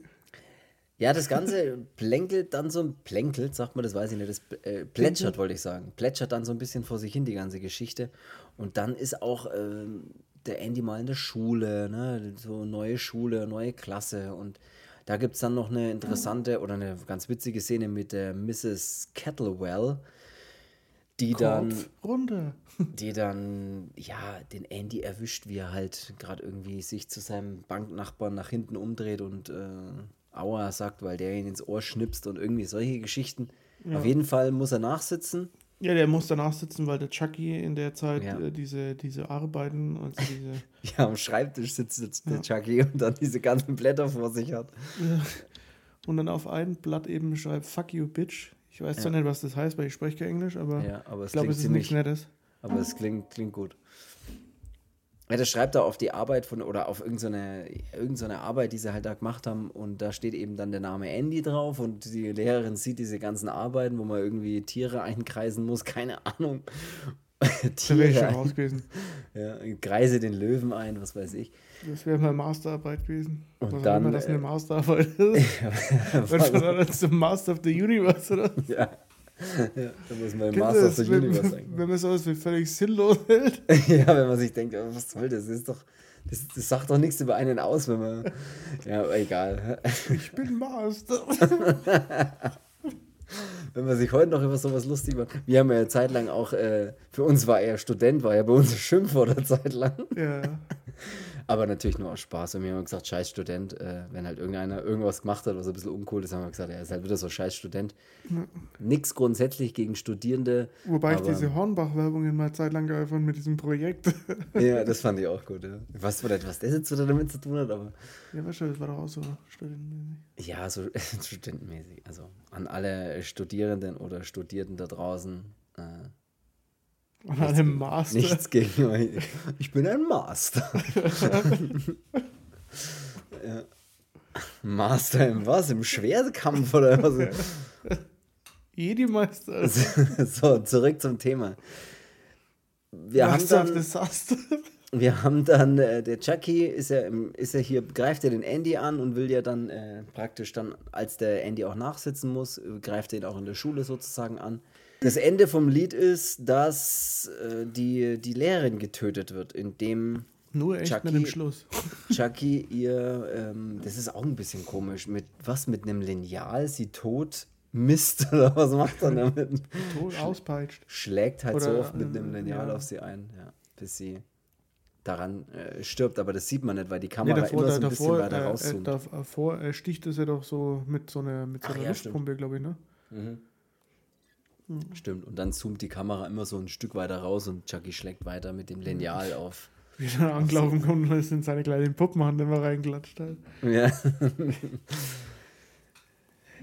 Ja, das Ganze plänkelt dann so, plänkelt, sagt man, das weiß ich nicht, das äh, plätschert, wollte ich sagen. Plätschert dann so ein bisschen vor sich hin, die ganze Geschichte. Und dann ist auch äh, der Andy mal in der Schule, ne? so neue Schule, neue Klasse. Und da gibt es dann noch eine interessante oder eine ganz witzige Szene mit der Mrs. Kettlewell, die dann, runter. die dann, ja, den Andy erwischt, wie er halt gerade irgendwie sich zu seinem Banknachbarn nach hinten umdreht und äh, Aua sagt, weil der ihn ins Ohr schnipst und irgendwie solche Geschichten. Ja. Auf jeden Fall muss er nachsitzen. Ja, der muss danach sitzen, weil der Chucky in der Zeit ja. äh, diese, diese Arbeiten, also diese. ja, am Schreibtisch sitzt jetzt der Chucky und dann diese ganzen Blätter vor sich hat. Ja. Und dann auf ein Blatt eben schreibt Fuck you, Bitch. Ich weiß zwar nicht, was das heißt, weil ich spreche kein Englisch, aber, aber ich glaube, es ist nichts Nettes. Aber es klingt, klingt gut. Ja, das schreibt er auf die Arbeit von oder auf irgendeine, irgendeine Arbeit, die sie halt da gemacht haben. Und da steht eben dann der Name Andy drauf und die Lehrerin sieht diese ganzen Arbeiten, wo man irgendwie Tiere einkreisen muss, keine Ahnung. Tiere da schon raus gewesen. Ja, kreise den Löwen ein, was weiß ich. Das wäre mal Masterarbeit gewesen. Und was dann. Immer das eine äh, Masterarbeit ist. Wenn man dann zum Master of the Universe, oder? Ja. Ja, da muss man im Master of the Universe sein. Wenn man sowas wie völlig sinnlos hält. ja, wenn man sich denkt, oh, was soll das? Das ist doch. Das, das sagt doch nichts über einen aus, wenn man. Ja, egal. Ich bin Master. wenn man sich heute noch über sowas lustig macht. Wir haben ja eine Zeit lang auch, äh, für uns war er Student, war ja bei uns ein Schimpfwort eine Zeit lang. Ja. Aber natürlich nur aus Spaß. Und wir haben gesagt, scheiß Student, äh, wenn halt irgendeiner irgendwas gemacht hat, was ein bisschen uncool ist, haben wir gesagt, er ist halt wieder so scheiß Student. Ja. Nix grundsätzlich gegen Studierende. Wobei ich diese Hornbach-Werbungen mal zeitlang geil fand mit diesem Projekt. ja, das fand ich auch gut, ja. Ich weiß nicht, was das jetzt so damit zu tun hat, aber. Ja, weißt du, das war doch auch so studentenmäßig. Ja, so studentenmäßig. Also an alle Studierenden oder Studierenden da draußen. Äh, und einem Master. Nichts gegen euch. Ich bin ein Master. ja. Master im was? Im Schwertkampf oder was? Jedi-Meister. so, zurück zum Thema. Wir Master haben dann, Disaster. Wir haben dann, äh, der Chucky ist ja, ist ja hier, greift ja den Andy an und will ja dann äh, praktisch dann, als der Andy auch nachsitzen muss, greift er ihn auch in der Schule sozusagen an. Das Ende vom Lied ist, dass äh, die, die Lehrerin getötet wird, indem nur echt Chucky, mit dem Schluss. Chucky ihr, ähm, das ist auch ein bisschen komisch, mit was mit einem Lineal sie tot misst oder was macht er damit? Tot auspeitscht. Schlägt halt oder, so oft mit einem Lineal ja. auf sie ein, ja, bis sie daran äh, stirbt, aber das sieht man nicht, weil die Kamera nee, davor, immer so ein davor, bisschen weiter äh, rauszoomt. Äh, davor äh, sticht es ja doch so mit so einer, mit so einer ja, Luftpumpe, glaube ich, ne? Mhm. Mhm. Stimmt. Und dann zoomt die Kamera immer so ein Stück weiter raus und Chucky schlägt weiter mit dem Lineal auf. Wie er angelaufen kommt und es in seine kleinen Puppenhand immer reinklatscht hat. Ja.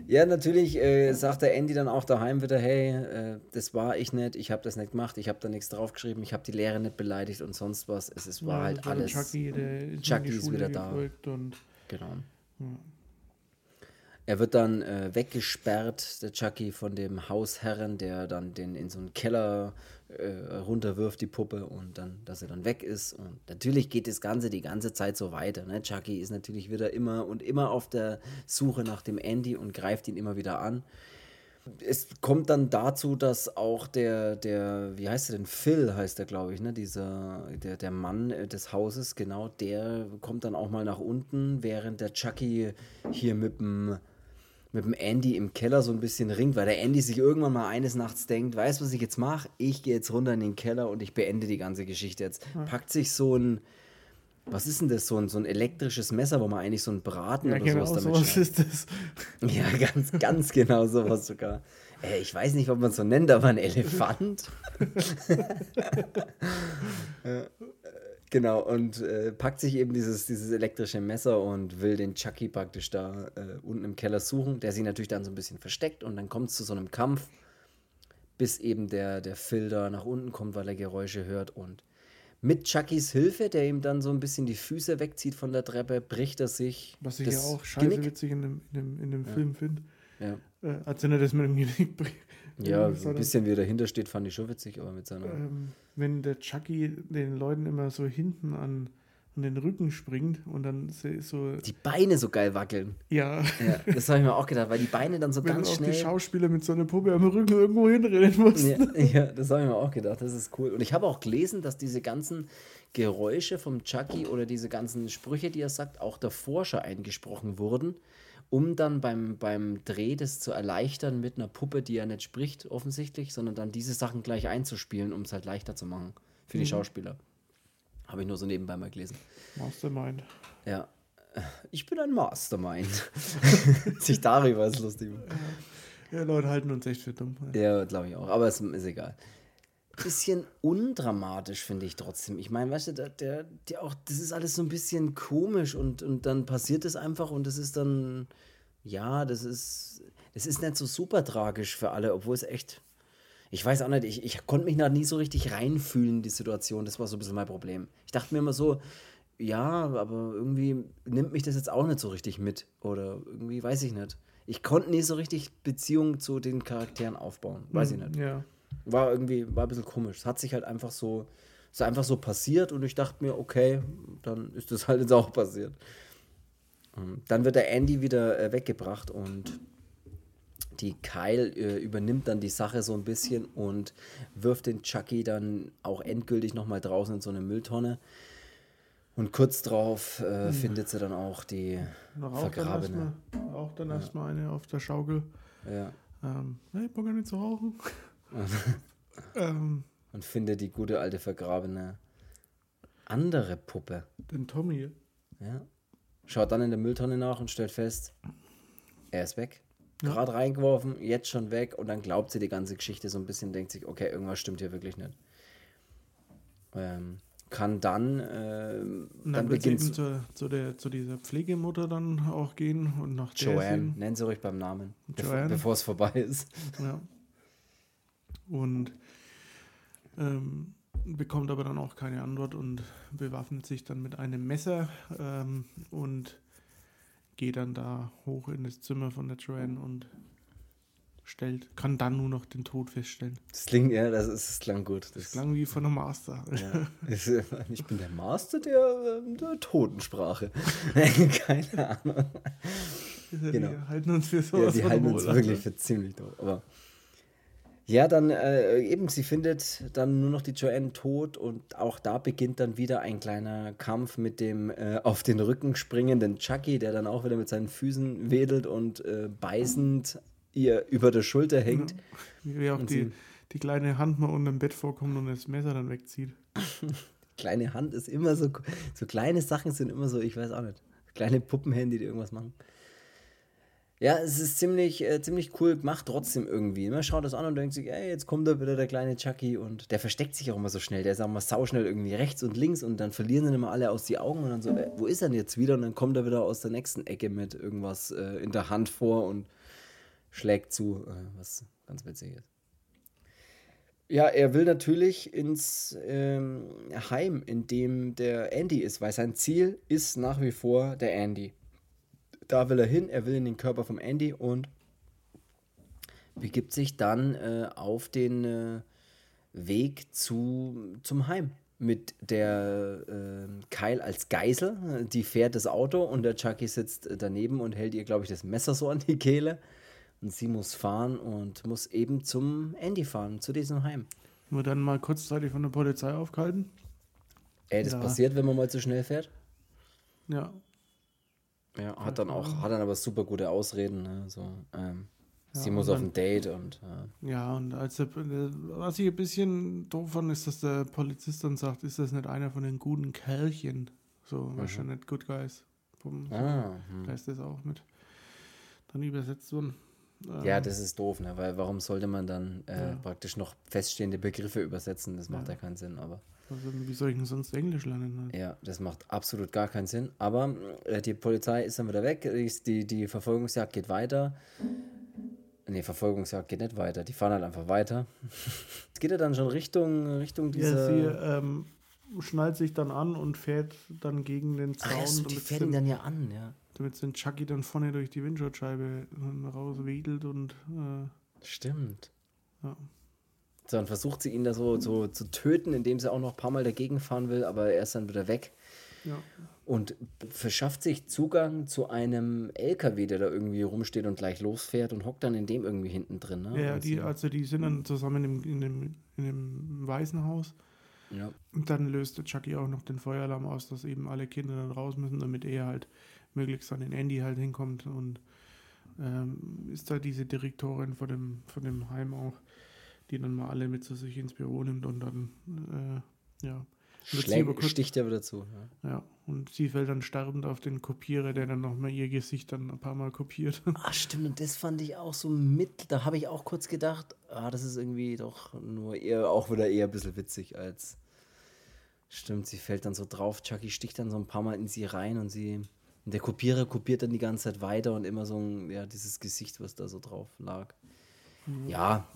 ja, natürlich äh, sagt der Andy dann auch daheim wieder, hey, äh, das war ich nicht, ich habe das nicht gemacht, ich habe da nichts draufgeschrieben, ich habe die Lehre nicht beleidigt und sonst was. Es ist, war ja, halt alles. Chucky, der ist Chucky ist wieder da. Und genau. Ja. Er wird dann äh, weggesperrt, der Chucky, von dem Hausherren, der dann den in so einen Keller äh, runterwirft, die Puppe, und dann, dass er dann weg ist. Und natürlich geht das Ganze die ganze Zeit so weiter. Ne? Chucky ist natürlich wieder immer und immer auf der Suche nach dem Andy und greift ihn immer wieder an. Es kommt dann dazu, dass auch der, der, wie heißt er denn? Phil heißt er, glaube ich, ne? Dieser, der, der Mann äh, des Hauses, genau, der kommt dann auch mal nach unten, während der Chucky hier mit dem mit dem Andy im Keller so ein bisschen ringt, weil der Andy sich irgendwann mal eines Nachts denkt, weißt du, was ich jetzt mache? Ich gehe jetzt runter in den Keller und ich beende die ganze Geschichte jetzt. Ja. Packt sich so ein, was ist denn das, so ein, so ein elektrisches Messer, wo man eigentlich so ein Braten ja, oder genau, sowas damit sowas ist das. Ja, ganz, ganz genau sowas sogar. Äh, ich weiß nicht, ob man es so nennt, aber ein Elefant. ja. Genau, und äh, packt sich eben dieses, dieses elektrische Messer und will den Chucky praktisch da äh, unten im Keller suchen, der sich natürlich dann so ein bisschen versteckt und dann kommt es zu so einem Kampf, bis eben der, der da nach unten kommt, weil er Geräusche hört und mit Chuckys Hilfe, der ihm dann so ein bisschen die Füße wegzieht von der Treppe, bricht er sich. Was ich ja auch scheiße Genick. witzig in dem, in dem, in dem ja. Film finde. Ja. Äh, als er das mit dem Genick bricht. Ja, ein bisschen wie er dahinter steht, fand ich schon witzig, aber mit seiner. Ähm, wenn der Chucky den Leuten immer so hinten an, an den Rücken springt und dann so. Die Beine so geil wackeln. Ja. ja das habe ich mir auch gedacht, weil die Beine dann so wenn ganz schnell. die Schauspieler mit so einer Puppe am Rücken irgendwo hinrennen mussten. Ja, ja das habe ich mir auch gedacht, das ist cool. Und ich habe auch gelesen, dass diese ganzen Geräusche vom Chucky oder diese ganzen Sprüche, die er sagt, auch der Forscher eingesprochen wurden um dann beim, beim Dreh das zu erleichtern mit einer Puppe, die ja nicht spricht, offensichtlich, sondern dann diese Sachen gleich einzuspielen, um es halt leichter zu machen für die mhm. Schauspieler. Habe ich nur so nebenbei mal gelesen. Mastermind. Ja. Ich bin ein Mastermind. Sich darüber ist lustig. Ja. ja, Leute halten uns echt für dumm. Ja, glaube ich auch. Aber es ist egal bisschen undramatisch, finde ich trotzdem. Ich meine, weißt du, der, der, der auch, das ist alles so ein bisschen komisch und, und dann passiert es einfach und das ist dann, ja, das ist, das ist nicht so super tragisch für alle, obwohl es echt, ich weiß auch nicht, ich, ich konnte mich da nie so richtig reinfühlen in die Situation. Das war so ein bisschen mein Problem. Ich dachte mir immer so, ja, aber irgendwie nimmt mich das jetzt auch nicht so richtig mit. Oder irgendwie, weiß ich nicht. Ich konnte nie so richtig Beziehungen zu den Charakteren aufbauen. Weiß ich hm, nicht. Ja. War irgendwie, war ein bisschen komisch. Es hat sich halt einfach so, ist einfach so passiert und ich dachte mir, okay, dann ist das halt jetzt auch passiert. Ähm, dann wird der Andy wieder äh, weggebracht und die Kyle äh, übernimmt dann die Sache so ein bisschen und wirft den Chucky dann auch endgültig nochmal draußen in so eine Mülltonne. Und kurz drauf äh, hm. findet sie dann auch die Rauch Vergrabene. Dann mal, auch dann erstmal ja. eine auf der Schaukel. Ja. Ähm, hey, Bock an zu rauchen. ähm, und finde die gute alte Vergrabene. andere Puppe. Den Tommy. Ja. Schaut dann in der Mülltonne nach und stellt fest, er ist weg. Ja. Gerade reingeworfen, jetzt schon weg und dann glaubt sie die ganze Geschichte so ein bisschen, denkt sich, okay, irgendwas stimmt hier wirklich nicht. Ähm, kann dann, Und dann dann, sie beginnt eben zu, zu, der, zu dieser Pflegemutter dann auch gehen und nach Joanne, nennen sie ruhig beim Namen, bevor, Joanne. bevor es vorbei ist. Ja. Und ähm, bekommt aber dann auch keine Antwort und bewaffnet sich dann mit einem Messer ähm, und geht dann da hoch in das Zimmer von der Joanne und stellt, kann dann nur noch den Tod feststellen. Das klingt, ja, das, ist, das klang gut. Das klang wie von einem Master. Ja. Ich ich bin der Master der, ähm, der Totensprache. Keine Ahnung. Genau. Wir halten uns für Ja, sowas die von halten uns wirklich für ziemlich doof. Aber ja, dann äh, eben, sie findet dann nur noch die Joanne tot und auch da beginnt dann wieder ein kleiner Kampf mit dem äh, auf den Rücken springenden Chucky, der dann auch wieder mit seinen Füßen wedelt und äh, beißend ihr über der Schulter hängt. Wie auch Und die, sie- die kleine Hand mal unter dem Bett vorkommt und das Messer dann wegzieht. Kleine Hand ist immer so, so kleine Sachen sind immer so, ich weiß auch nicht, kleine Puppenhände, die irgendwas machen. Ja, es ist ziemlich, äh, ziemlich cool gemacht, trotzdem irgendwie. Man schaut das an und denkt sich, ey, jetzt kommt da wieder der kleine Chucky und der versteckt sich auch immer so schnell. Der ist auch mal sauschnell irgendwie rechts und links und dann verlieren sie immer alle aus die Augen und dann so, äh, wo ist er denn jetzt wieder? Und dann kommt er wieder aus der nächsten Ecke mit irgendwas äh, in der Hand vor und schlägt zu, äh, was ganz witzig ist. Ja, er will natürlich ins ähm, Heim, in dem der Andy ist, weil sein Ziel ist nach wie vor der Andy. Da will er hin, er will in den Körper vom Andy und begibt sich dann äh, auf den äh, Weg zu, zum Heim. Mit der äh, Kyle als Geisel, die fährt das Auto und der Chucky sitzt äh, daneben und hält ihr, glaube ich, das Messer so an die Kehle. Und sie muss fahren und muss eben zum Andy fahren, zu diesem Heim. Wird dann mal kurzzeitig von der Polizei aufgehalten. Ey, das Ja. passiert, wenn man mal zu schnell fährt. Ja. Ja, hat dann auch, hat dann aber super gute Ausreden. Ne? So, ähm, sie Ja, muss und auf dann- ein Date und äh, Ja, und als der, was ich ein bisschen doof fand, ist, dass der Polizist dann sagt, ist das nicht einer von den guten Kerlchen? So, was schon nicht Good Guys. Vom, Mhm. ah, hm. Da ist das auch mit dann übersetzt worden. Ähm, Ja, das ist doof, ne? Weil warum sollte man dann äh, Ja. praktisch noch feststehende Begriffe übersetzen? Das macht ja, Ja. keinen Sinn, aber. Also, wie soll ich denn sonst Englisch lernen? Halt? Ja, das macht absolut gar keinen Sinn. Aber äh, die Polizei ist dann wieder weg. Die, die Verfolgungsjagd geht weiter. Nee, Verfolgungsjagd geht nicht weiter. Die fahren halt einfach weiter. Es geht ja dann schon Richtung, Richtung Ja, dieser. sie ähm, schnallt sich dann an und fährt dann gegen den Zaun, Ach ja, stimmt, die damit, fährt ihn dann ja an, ja. damit den Chucky dann vorne durch die Windschutzscheibe äh, rauswedelt und äh, Stimmt. ja. So, dann versucht sie ihn da so, so zu töten, indem sie auch noch ein paar Mal dagegen fahren will, aber er ist dann wieder weg ja. und verschafft sich Zugang zu einem LKW, der da irgendwie rumsteht und gleich losfährt und hockt dann in dem irgendwie hinten drin. Ne? Ja, Und die, also die sind dann zusammen im, in, dem, in dem Waisenhaus. ja. Und dann löst Chucky auch noch den Feueralarm aus, dass eben alle Kinder dann raus müssen, damit er halt möglichst an den Andy halt hinkommt. Und ähm, ist da diese Direktorin von dem, von dem Heim auch, die dann mal alle mit zu sich ins Büro nimmt und dann, äh, ja. Kurz- sticht ja wieder zu. Ja. Ja, und sie fällt dann sterbend auf den Kopierer, der dann nochmal ihr Gesicht dann ein paar Mal kopiert. Ah, stimmt, und das fand ich auch so mit. Da habe ich auch kurz gedacht, ah, das ist irgendwie doch nur eher auch wieder eher ein bisschen witzig als. Stimmt, sie fällt dann so drauf. Chucky sticht dann so ein paar Mal in sie rein und sie. Und der Kopierer kopiert dann die ganze Zeit weiter und immer so ein, ja, dieses Gesicht, was da so drauf lag. Ja,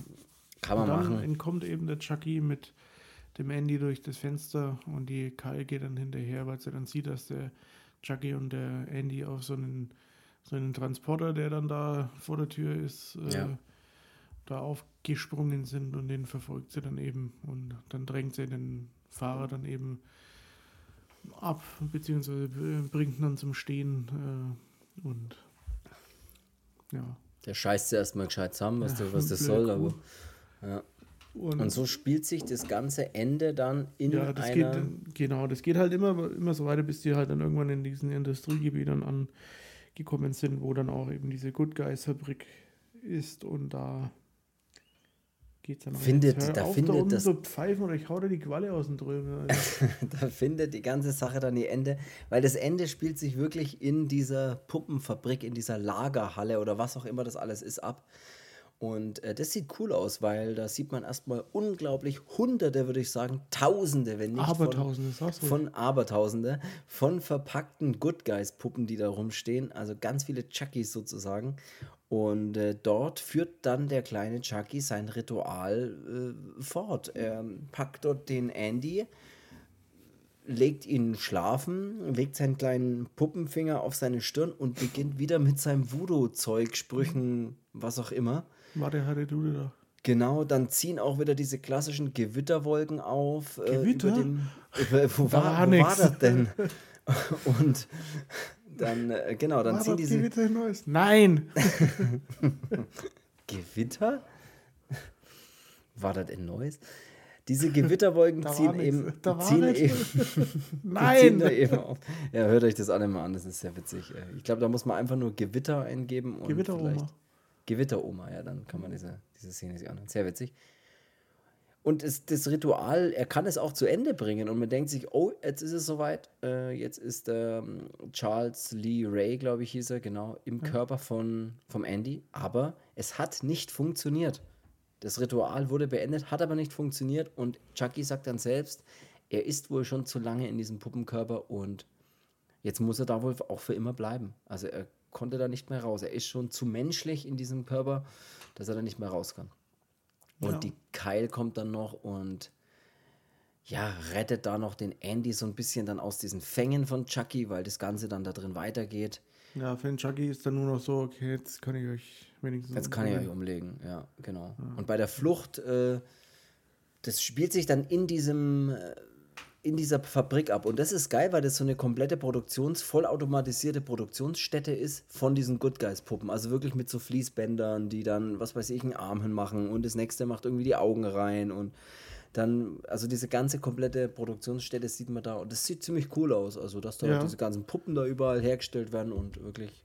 kann man Und dann machen. entkommt eben der Chucky mit dem Andy durch das Fenster und die Kyle geht dann hinterher, weil sie dann sieht, dass der Chucky und der Andy auf so einen, so einen Transporter, der dann da vor der Tür ist, äh, Ja. da aufgesprungen sind und den verfolgt sie dann eben und dann drängt sie den Fahrer dann eben ab, beziehungsweise bringt ihn dann zum Stehen äh, und ja. Der scheißt sie erstmal gescheit zusammen, was, Ja, das, was das soll, aber. Ja. Und, Und so spielt sich das ganze Ende dann in ja, das einer. geht, genau, das geht halt immer, immer so weiter, bis die halt dann irgendwann in diesen Industriegebieten angekommen sind, wo dann auch eben diese Good Guys Fabrik ist und da geht's dann Findet- Hör da auf, findet da unten das- so pfeifen oder ich hau dir die Qualle aus dem Drömen. Also, da findet die ganze Sache dann ihr Ende, weil das Ende spielt sich wirklich in dieser Puppenfabrik, in dieser Lagerhalle oder was auch immer das alles ist, ab. Und äh, das sieht cool aus, weil da sieht man erstmal unglaublich Hunderte, würde ich sagen, Tausende, wenn nicht von, Abertausende, sagst du. von Abertausende, von verpackten Good Guys Puppen, die da rumstehen. Also ganz viele Chuckies sozusagen. Und äh, dort führt dann der kleine Chucky sein Ritual äh, fort. Er packt dort den Andy, legt ihn schlafen, legt seinen kleinen Puppenfinger auf seine Stirn und beginnt wieder mit seinem Voodoo-Zeug, Sprüchen, was auch immer. Du da. Genau, dann ziehen auch wieder diese klassischen Gewitterwolken auf. äh, Gewitter? Über dem, über, wo Da war, war wo war das denn? Und dann, äh, genau, dann War ziehen das diese Gewitter in Neuss? Nein! Gewitter? War das in Neues? Diese Gewitterwolken Da ziehen eben, Da ziehen eben, ziehen Nein! da eben auf. Ja, hört euch das alle mal an, das ist sehr witzig. Äh, Ich glaube, da muss man einfach nur Gewitter eingeben. Und Gewitteroma. Gewitteroma, ja, dann kann man diese, diese Szene sich anhören. Sehr witzig. Und es, das Ritual, er kann es auch zu Ende bringen und man denkt sich, oh, jetzt ist es soweit. Äh, jetzt ist ähm, Charles Lee Ray, glaube ich, hieß er, genau, im Körper von, vom Andy. Aber es hat nicht funktioniert. Das Ritual wurde beendet, hat aber nicht funktioniert und Chucky sagt dann selbst, er ist wohl schon zu lange in diesem Puppenkörper und jetzt muss er da wohl auch für immer bleiben. Also er konnte da nicht mehr raus. Er ist schon zu menschlich in diesem Körper, dass er da nicht mehr raus kann. Und Ja. die Kyle kommt dann noch und ja, rettet da noch den Andy so ein bisschen dann aus diesen Fängen von Chucky, weil das Ganze dann da drin weitergeht. Ja, für den Chucky ist dann nur noch so, okay, jetzt kann ich euch wenigstens. Jetzt kann ich euch umlegen, ja, genau. Und bei der Flucht, äh, das spielt sich dann in diesem, äh, in dieser Fabrik ab. Und das ist geil, weil das so eine komplette Produktions-, vollautomatisierte Produktionsstätte ist von diesen Good Guys-Puppen. Also wirklich mit so Fließbändern, die dann, was weiß ich, einen Arm hinmachen und das nächste macht irgendwie die Augen rein und dann, also diese ganze komplette Produktionsstätte sieht man da und das sieht ziemlich cool aus. Also, dass da Ja. diese ganzen Puppen da überall hergestellt werden und wirklich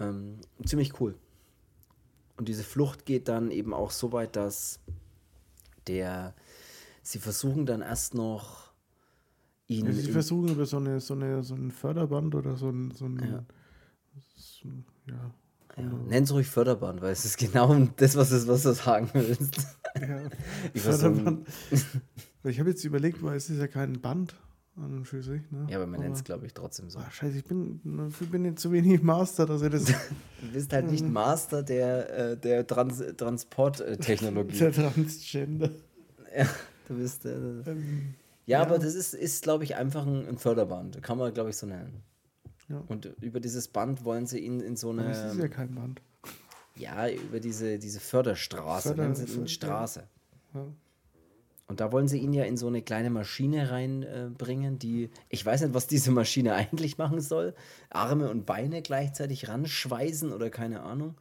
ähm, ziemlich cool. Und diese Flucht geht dann eben auch so weit, dass der, sie versuchen dann erst noch ihn. Also sie versuchen über so, eine, so, eine, so ein Förderband oder so ein. So ein Ja. so, ja, ja, nenn's ruhig Förderband, weil es ist genau das, was, es, was du sagen willst. ja, ein- Förderband. ich habe jetzt überlegt, weil es ist ja kein Band an und für sich. Ne? Ja, aber man nennt es, glaube ich, trotzdem so. Ah, scheiße, ich bin, ich bin jetzt zu wenig Master, dass ich das. Du bist halt nicht Master der, äh, der Trans Transporttechnologie. der Transgender. ja, du bist. Äh, Ähm, ja, Ja. aber das ist, ist glaube ich, einfach ein, ein Förderband. Kann man, glaube ich, so nennen. Ja. Und über dieses Band wollen sie ihn in so aber es ist ja eine. kein Band. Ja, über diese, diese Förderstraße. Förder- nennen sie Förder- Straße. Ja. Und da wollen sie ihn ja in so eine kleine Maschine reinbringen, äh, die, ich weiß nicht, was diese Maschine eigentlich machen soll. Arme und Beine gleichzeitig ranschweißen oder keine Ahnung.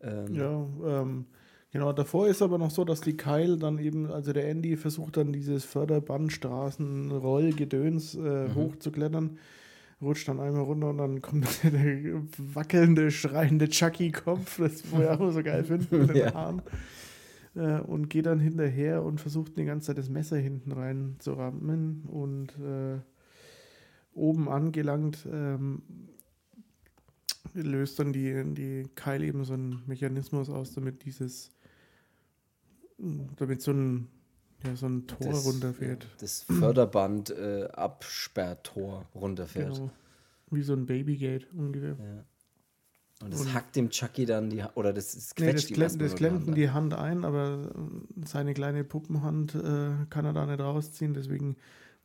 Ähm, Ja, ähm, genau. Davor ist aber noch so, dass die Kyle dann eben, also der Andy versucht dann dieses Förderbandstraßenrollgedöns äh, hochzuklettern, rutscht dann einmal runter und dann kommt der wackelnde, schreiende Chucky-Kopf, das wo ich auch so geil finde, mit den Ja. Haaren. Äh, und geht dann hinterher und versucht die ganze Zeit das Messer hinten rein zu rammen und äh, oben angelangt ähm, löst dann die, die Keil eben so einen Mechanismus aus, damit dieses, damit so ein, ja, so ein Tor runterfährt. Das Förderband äh, Absperrtor runterfährt. Genau. Wie so ein Babygate ungefähr. Ja. Und das Und- hackt dem Chucky dann die oder das, das Nee, quetscht das, ihm klemmt, erstmal das klemmt ihm die Hand ein, aber äh, seine kleine Puppenhand äh, kann er da nicht rausziehen, deswegen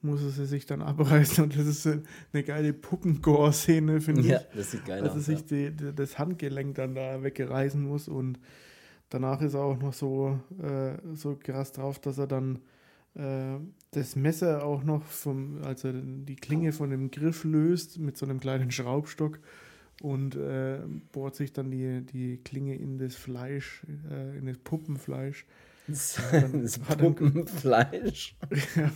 muss er sie sich dann abreißen und das ist äh, eine geile Puppengore-Szene, finde an. ich. Ja, das sieht geil dass er aus. sich ja. die, das Handgelenk dann da wegreißen muss und danach ist er auch noch so, äh, so krass drauf, dass er dann äh, das Messer auch noch vom, also die Klinge von dem Griff löst mit so einem kleinen Schraubstock und äh, bohrt sich dann die, die Klinge in das Fleisch, äh, in das Puppenfleisch Das Puppenfleisch. ja,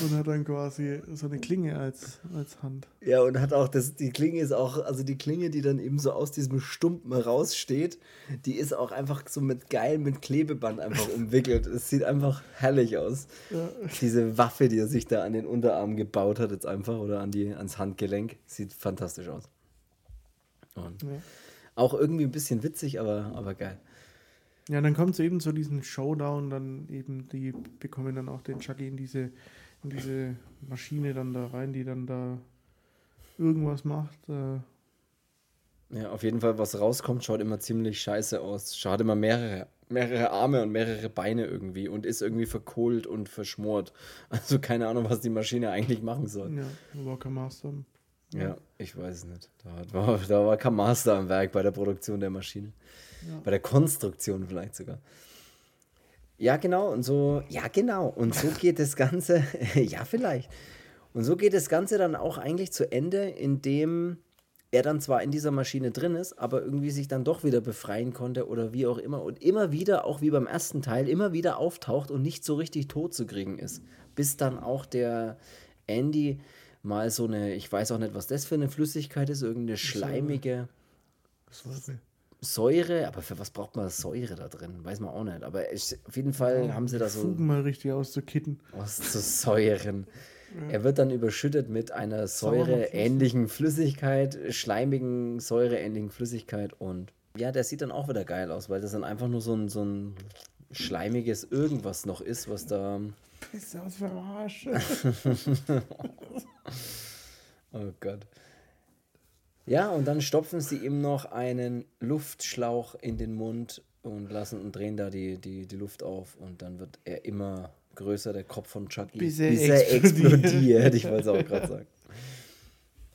und hat dann quasi so eine Klinge als, als Hand. Ja, und hat auch das, die Klinge ist auch, also die Klinge, die dann eben so aus diesem Stumpen raussteht, die ist auch einfach so mit geil, mit Klebeband einfach umwickelt. Es sieht einfach herrlich aus. Ja. Diese Waffe, die er sich da an den Unterarm gebaut hat, jetzt einfach, oder an die, ans Handgelenk, sieht fantastisch aus. Und ja. auch irgendwie ein bisschen witzig, aber, aber geil. Ja, dann kommt es eben zu diesem Showdown, dann eben, die bekommen dann auch den Chucky in diese, in diese Maschine dann da rein, die dann da irgendwas macht. Äh. Ja, auf jeden Fall, was rauskommt, schaut immer ziemlich scheiße aus. Schaut immer mehrere, mehrere Arme und mehrere Beine irgendwie und ist irgendwie verkohlt und verschmort. Also keine Ahnung, was die Maschine eigentlich machen soll. Ja, Walker Master. Ja. ja, ich weiß es nicht. Da war, da war kein Master am Werk bei der Produktion der Maschine. Ja. Bei der Konstruktion vielleicht sogar. Ja, genau. Und so, ja, genau. Und so geht das Ganze, ja, vielleicht. Und so geht das Ganze dann auch eigentlich zu Ende, indem er dann zwar in dieser Maschine drin ist, aber irgendwie sich dann doch wieder befreien konnte oder wie auch immer und immer wieder, auch wie beim ersten Teil, immer wieder auftaucht und nicht so richtig tot zu kriegen ist. Bis dann auch der Andy mal so eine, ich weiß auch nicht, was das für eine Flüssigkeit ist, irgendeine schleimige. Säure. Säure, aber für was braucht man Säure da drin? Weiß man auch nicht. Aber ich, auf jeden Fall haben sie da so. Fugen mal richtig auszukitten. Auszusäuren. Ja. Er wird dann überschüttet mit einer säureähnlichen Flüssigkeit, schleimigen, säureähnlichen Flüssigkeit und ja, der sieht dann auch wieder geil aus, weil das dann einfach nur so ein, so ein schleimiges Irgendwas noch ist, was da. Piss aus Arsch. oh Gott. Ja, und dann stopfen sie ihm noch einen Luftschlauch in den Mund und lassen und drehen da die, die, die Luft auf und dann wird er immer größer, der Kopf von Chucky. Bis er, bis er explodiert. explodiert. Ich wollte es auch gerade sagen.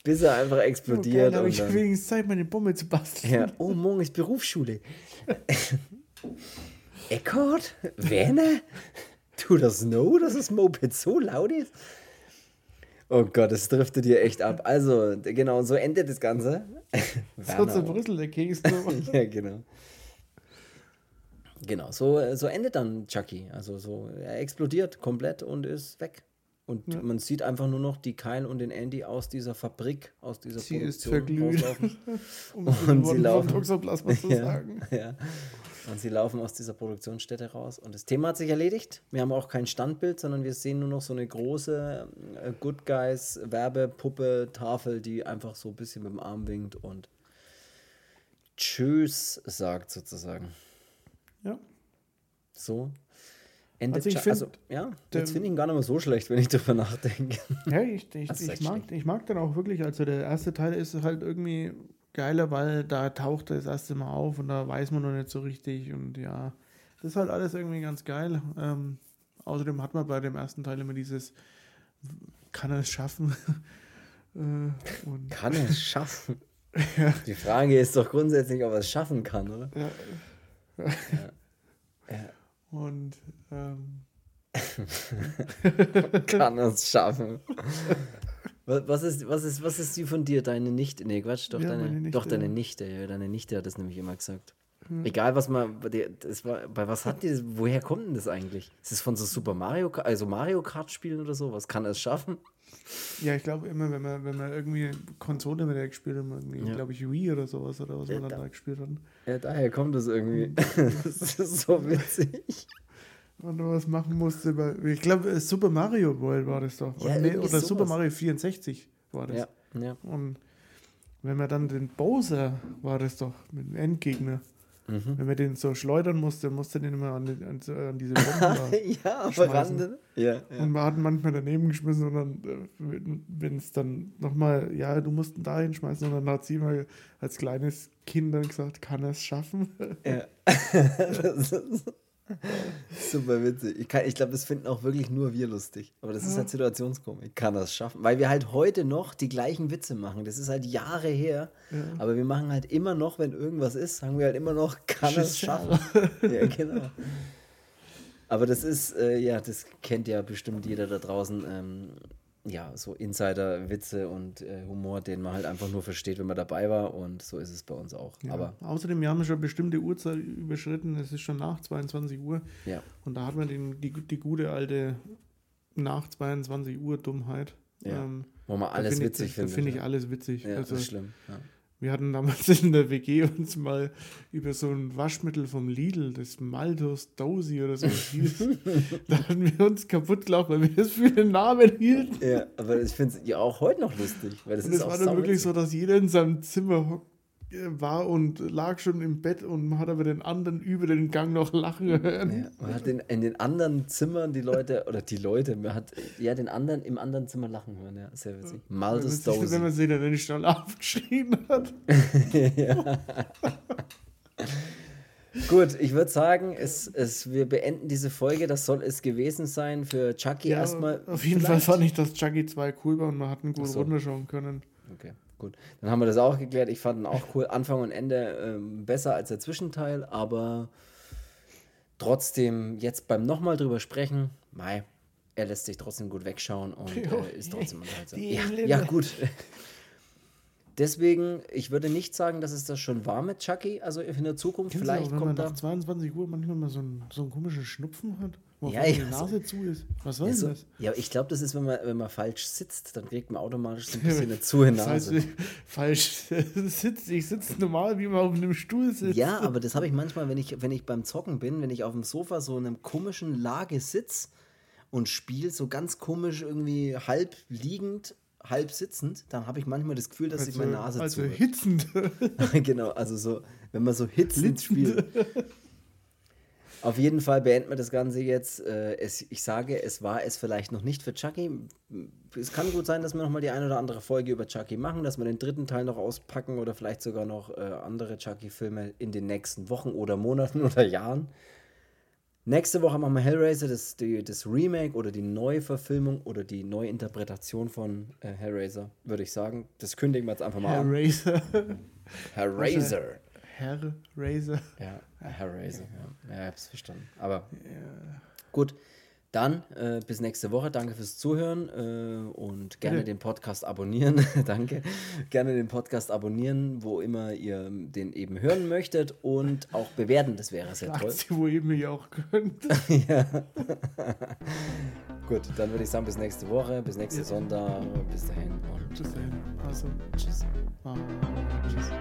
Bis er einfach explodiert. Okay, ich wenigstens Zeit, meine Bombe zu basteln. Ja. Oh, morgen ist Berufsschule. Eckhart? Werner? Du das know, dass das Moped so laut ist? Oh Gott, das driftet dir echt ab. Also, genau, so endet das Ganze. so zu Brüssel, der Keks. ja, genau. Genau, so, so endet dann Chucky. Also so, er explodiert komplett und ist weg. Und ja. man sieht einfach nur noch die Kyle und den Andy aus dieser Fabrik, aus dieser sie Produktion ist rauslaufen. um und sie laufen. Toxoplasma zu ja, sagen. Ja. Und sie laufen aus dieser Produktionsstätte raus. Und das Thema hat sich erledigt. Wir haben auch kein Standbild, sondern wir sehen nur noch so eine große äh, Good Guys Werbepuppe, Tafel, die einfach so ein bisschen mit dem Arm winkt und Tschüss sagt sozusagen. Ja. So. Endet also, ich find, also ja, jetzt finde ich ihn gar nicht mehr so schlecht, wenn ich darüber nachdenke. Ja, ich, ich, ich, mag, ich mag den auch wirklich. Also der erste Teil ist halt irgendwie geiler, weil da taucht er das erste Mal auf und da weiß man noch nicht so richtig und ja, das ist halt alles irgendwie ganz geil. Ähm, außerdem hat man bei dem ersten Teil immer dieses, kann er es schaffen? äh, kann er es schaffen? ja. Die Frage ist doch grundsätzlich, ob er es schaffen kann, oder? Ja. ja. ja. Und ähm, kann er es schaffen? Was ist, was, ist, was ist die von dir? Deine Nichte? Nee, Quatsch, doch, ja, deine, Nichte, doch deine Nichte. Ja, deine Nichte hat das nämlich immer gesagt. Hm. Egal, was man. Das war, bei was hat die Woher kommt denn das eigentlich? Ist es von so Super Mario Kart, also Mario Kart spielen oder so? Was kann es schaffen? Ja, ich glaube immer, wenn man, wenn man irgendwie Konsole mit der gespielt hat, irgendwie, ja. glaube ich, Wii oder sowas oder was ja, man dann da gespielt hat. Ja, daher kommt es irgendwie. das ist so witzig und was machen musste. Ich glaube, äh, Super Mario World war das doch. Ja, oder, oder Super Mario 64 war das. Ja, ja. Und wenn man dann den Bowser war das doch, mit dem Endgegner. Mhm. Wenn man den so schleudern musste, musste den immer an, an, an diese Bomben Ja, verranden. Ja, ja. Und man hat manchmal daneben geschmissen und dann, äh, wenn es dann nochmal, ja, du musst ihn da hinschmeißen und dann hat sie mal als kleines Kind dann gesagt, kann er es schaffen? Ja. das ist Super witzig. Ich, ich glaube, das finden auch wirklich nur wir lustig. Aber das ist halt Situationskomik. Kann das schaffen. Weil wir halt heute noch die gleichen Witze machen. Das ist halt Jahre her. Ja. Aber wir machen halt immer noch, wenn irgendwas ist, sagen wir halt immer noch, kann es schaffen. ja, genau. Aber das ist, äh, ja, das kennt ja bestimmt jeder da draußen. Ähm, ja, so Insider-Witze und äh, Humor, den man halt einfach nur versteht, wenn man dabei war. Und so ist es bei uns auch. Ja. Aber Außerdem, wir haben schon bestimmte Uhrzeit überschritten. Es ist schon nach 22 Uhr. ja, Und da hat man den, die, die gute alte nach 22 Uhr Dummheit. Ja. Ähm, wo man da alles find witzig ich, Da findet. finde ich alles witzig. Ja, also, das ist schlimm. Ja. Wir hatten damals in der WG uns mal über so ein Waschmittel vom Lidl, das Maltos Dosi oder so hieß. da hatten wir uns kaputt gelacht, weil wir das für den Namen hielten. ja, aber ich finde es ja auch heute noch lustig. Weil das Und ist es auch war dann wirklich so, dass jeder in seinem Zimmer hock- äh, war und lag schon im Bett und man hat aber den anderen über den Gang noch lachen hören. Ja, man hat in, in den anderen Zimmern die Leute, oder die Leute, man hat ja den anderen im anderen Zimmer lachen hören, ja, sehr witzig. Wenn man Maltes sich- wenn man sich dann nicht schnell aufgeschrien hat. Gut, ich würde sagen, es, es, wir beenden diese Folge. Das soll es gewesen sein für Chucky Ja, erstmal. auf jeden vielleicht. Fall fand ich, dass Chucky 2 cool war und man hat ihn gut Ach so. runterschauen können. Gut. Dann haben wir das auch geklärt. Ich fand ihn auch cool. Anfang und Ende ähm, besser als der Zwischenteil, aber trotzdem jetzt beim nochmal drüber sprechen, mei, er lässt sich trotzdem gut wegschauen und äh, ist trotzdem unterhaltsam. Ja, ja, gut. Deswegen, ich würde nicht sagen, dass es das schon war mit Chucky, also in der Zukunft. Kennst Vielleicht auch, wenn man kommt da. nach 22 Uhr manchmal mal so einen, so einen komischen Schnupfen hat, wo Ja, die Nase zu ist? Was war Ja, so, das? ja, ich glaube, das ist, wenn man, wenn man falsch sitzt, dann wirkt man automatisch so ein bisschen eine zu Das heißt, Nase. ich, falsch sitze. Ich sitze normal, wie man auf einem Stuhl sitzt. Ja, aber das habe ich manchmal, wenn ich, wenn ich beim Zocken bin, wenn ich auf dem Sofa so in einem komischen Lage sitz und spiele, so ganz komisch irgendwie halb liegend, halb sitzend, dann habe ich manchmal das Gefühl, dass sich meine Nase also zu. hitzend. genau, also so, wenn man so hitzend spielt. Auf jeden Fall beenden wir das Ganze jetzt. Äh, es, ich sage, es war es vielleicht noch nicht für Chucky. Es kann gut sein, dass wir nochmal die eine oder andere Folge über Chucky machen, dass wir den dritten Teil noch auspacken oder vielleicht sogar noch äh, andere Chucky-Filme in den nächsten Wochen oder Monaten oder Jahren. Nächste Woche machen wir Hellraiser, das, die, das Remake oder die Neuverfilmung oder die Neuinterpretation von äh, Hellraiser, würde ich sagen. Das kündigen wir jetzt einfach mal Herr an. Razer. Hellraiser. Herr Razer. Ja, Hellraiser. Ja, ja ich hab's verstanden. Aber gut, dann äh, bis nächste Woche. Danke fürs Zuhören äh, und gerne den Podcast abonnieren. Danke. Gerne den Podcast abonnieren, wo immer ihr den eben hören möchtet und auch bewerten. Das wäre sehr toll. Sie, wo ihr mich auch könnt. Gut, dann würde ich sagen, bis nächste Woche, bis nächsten Ja. Sonntag. Bis dahin und Bis dahin. Also, tschüss. ah, tschüss.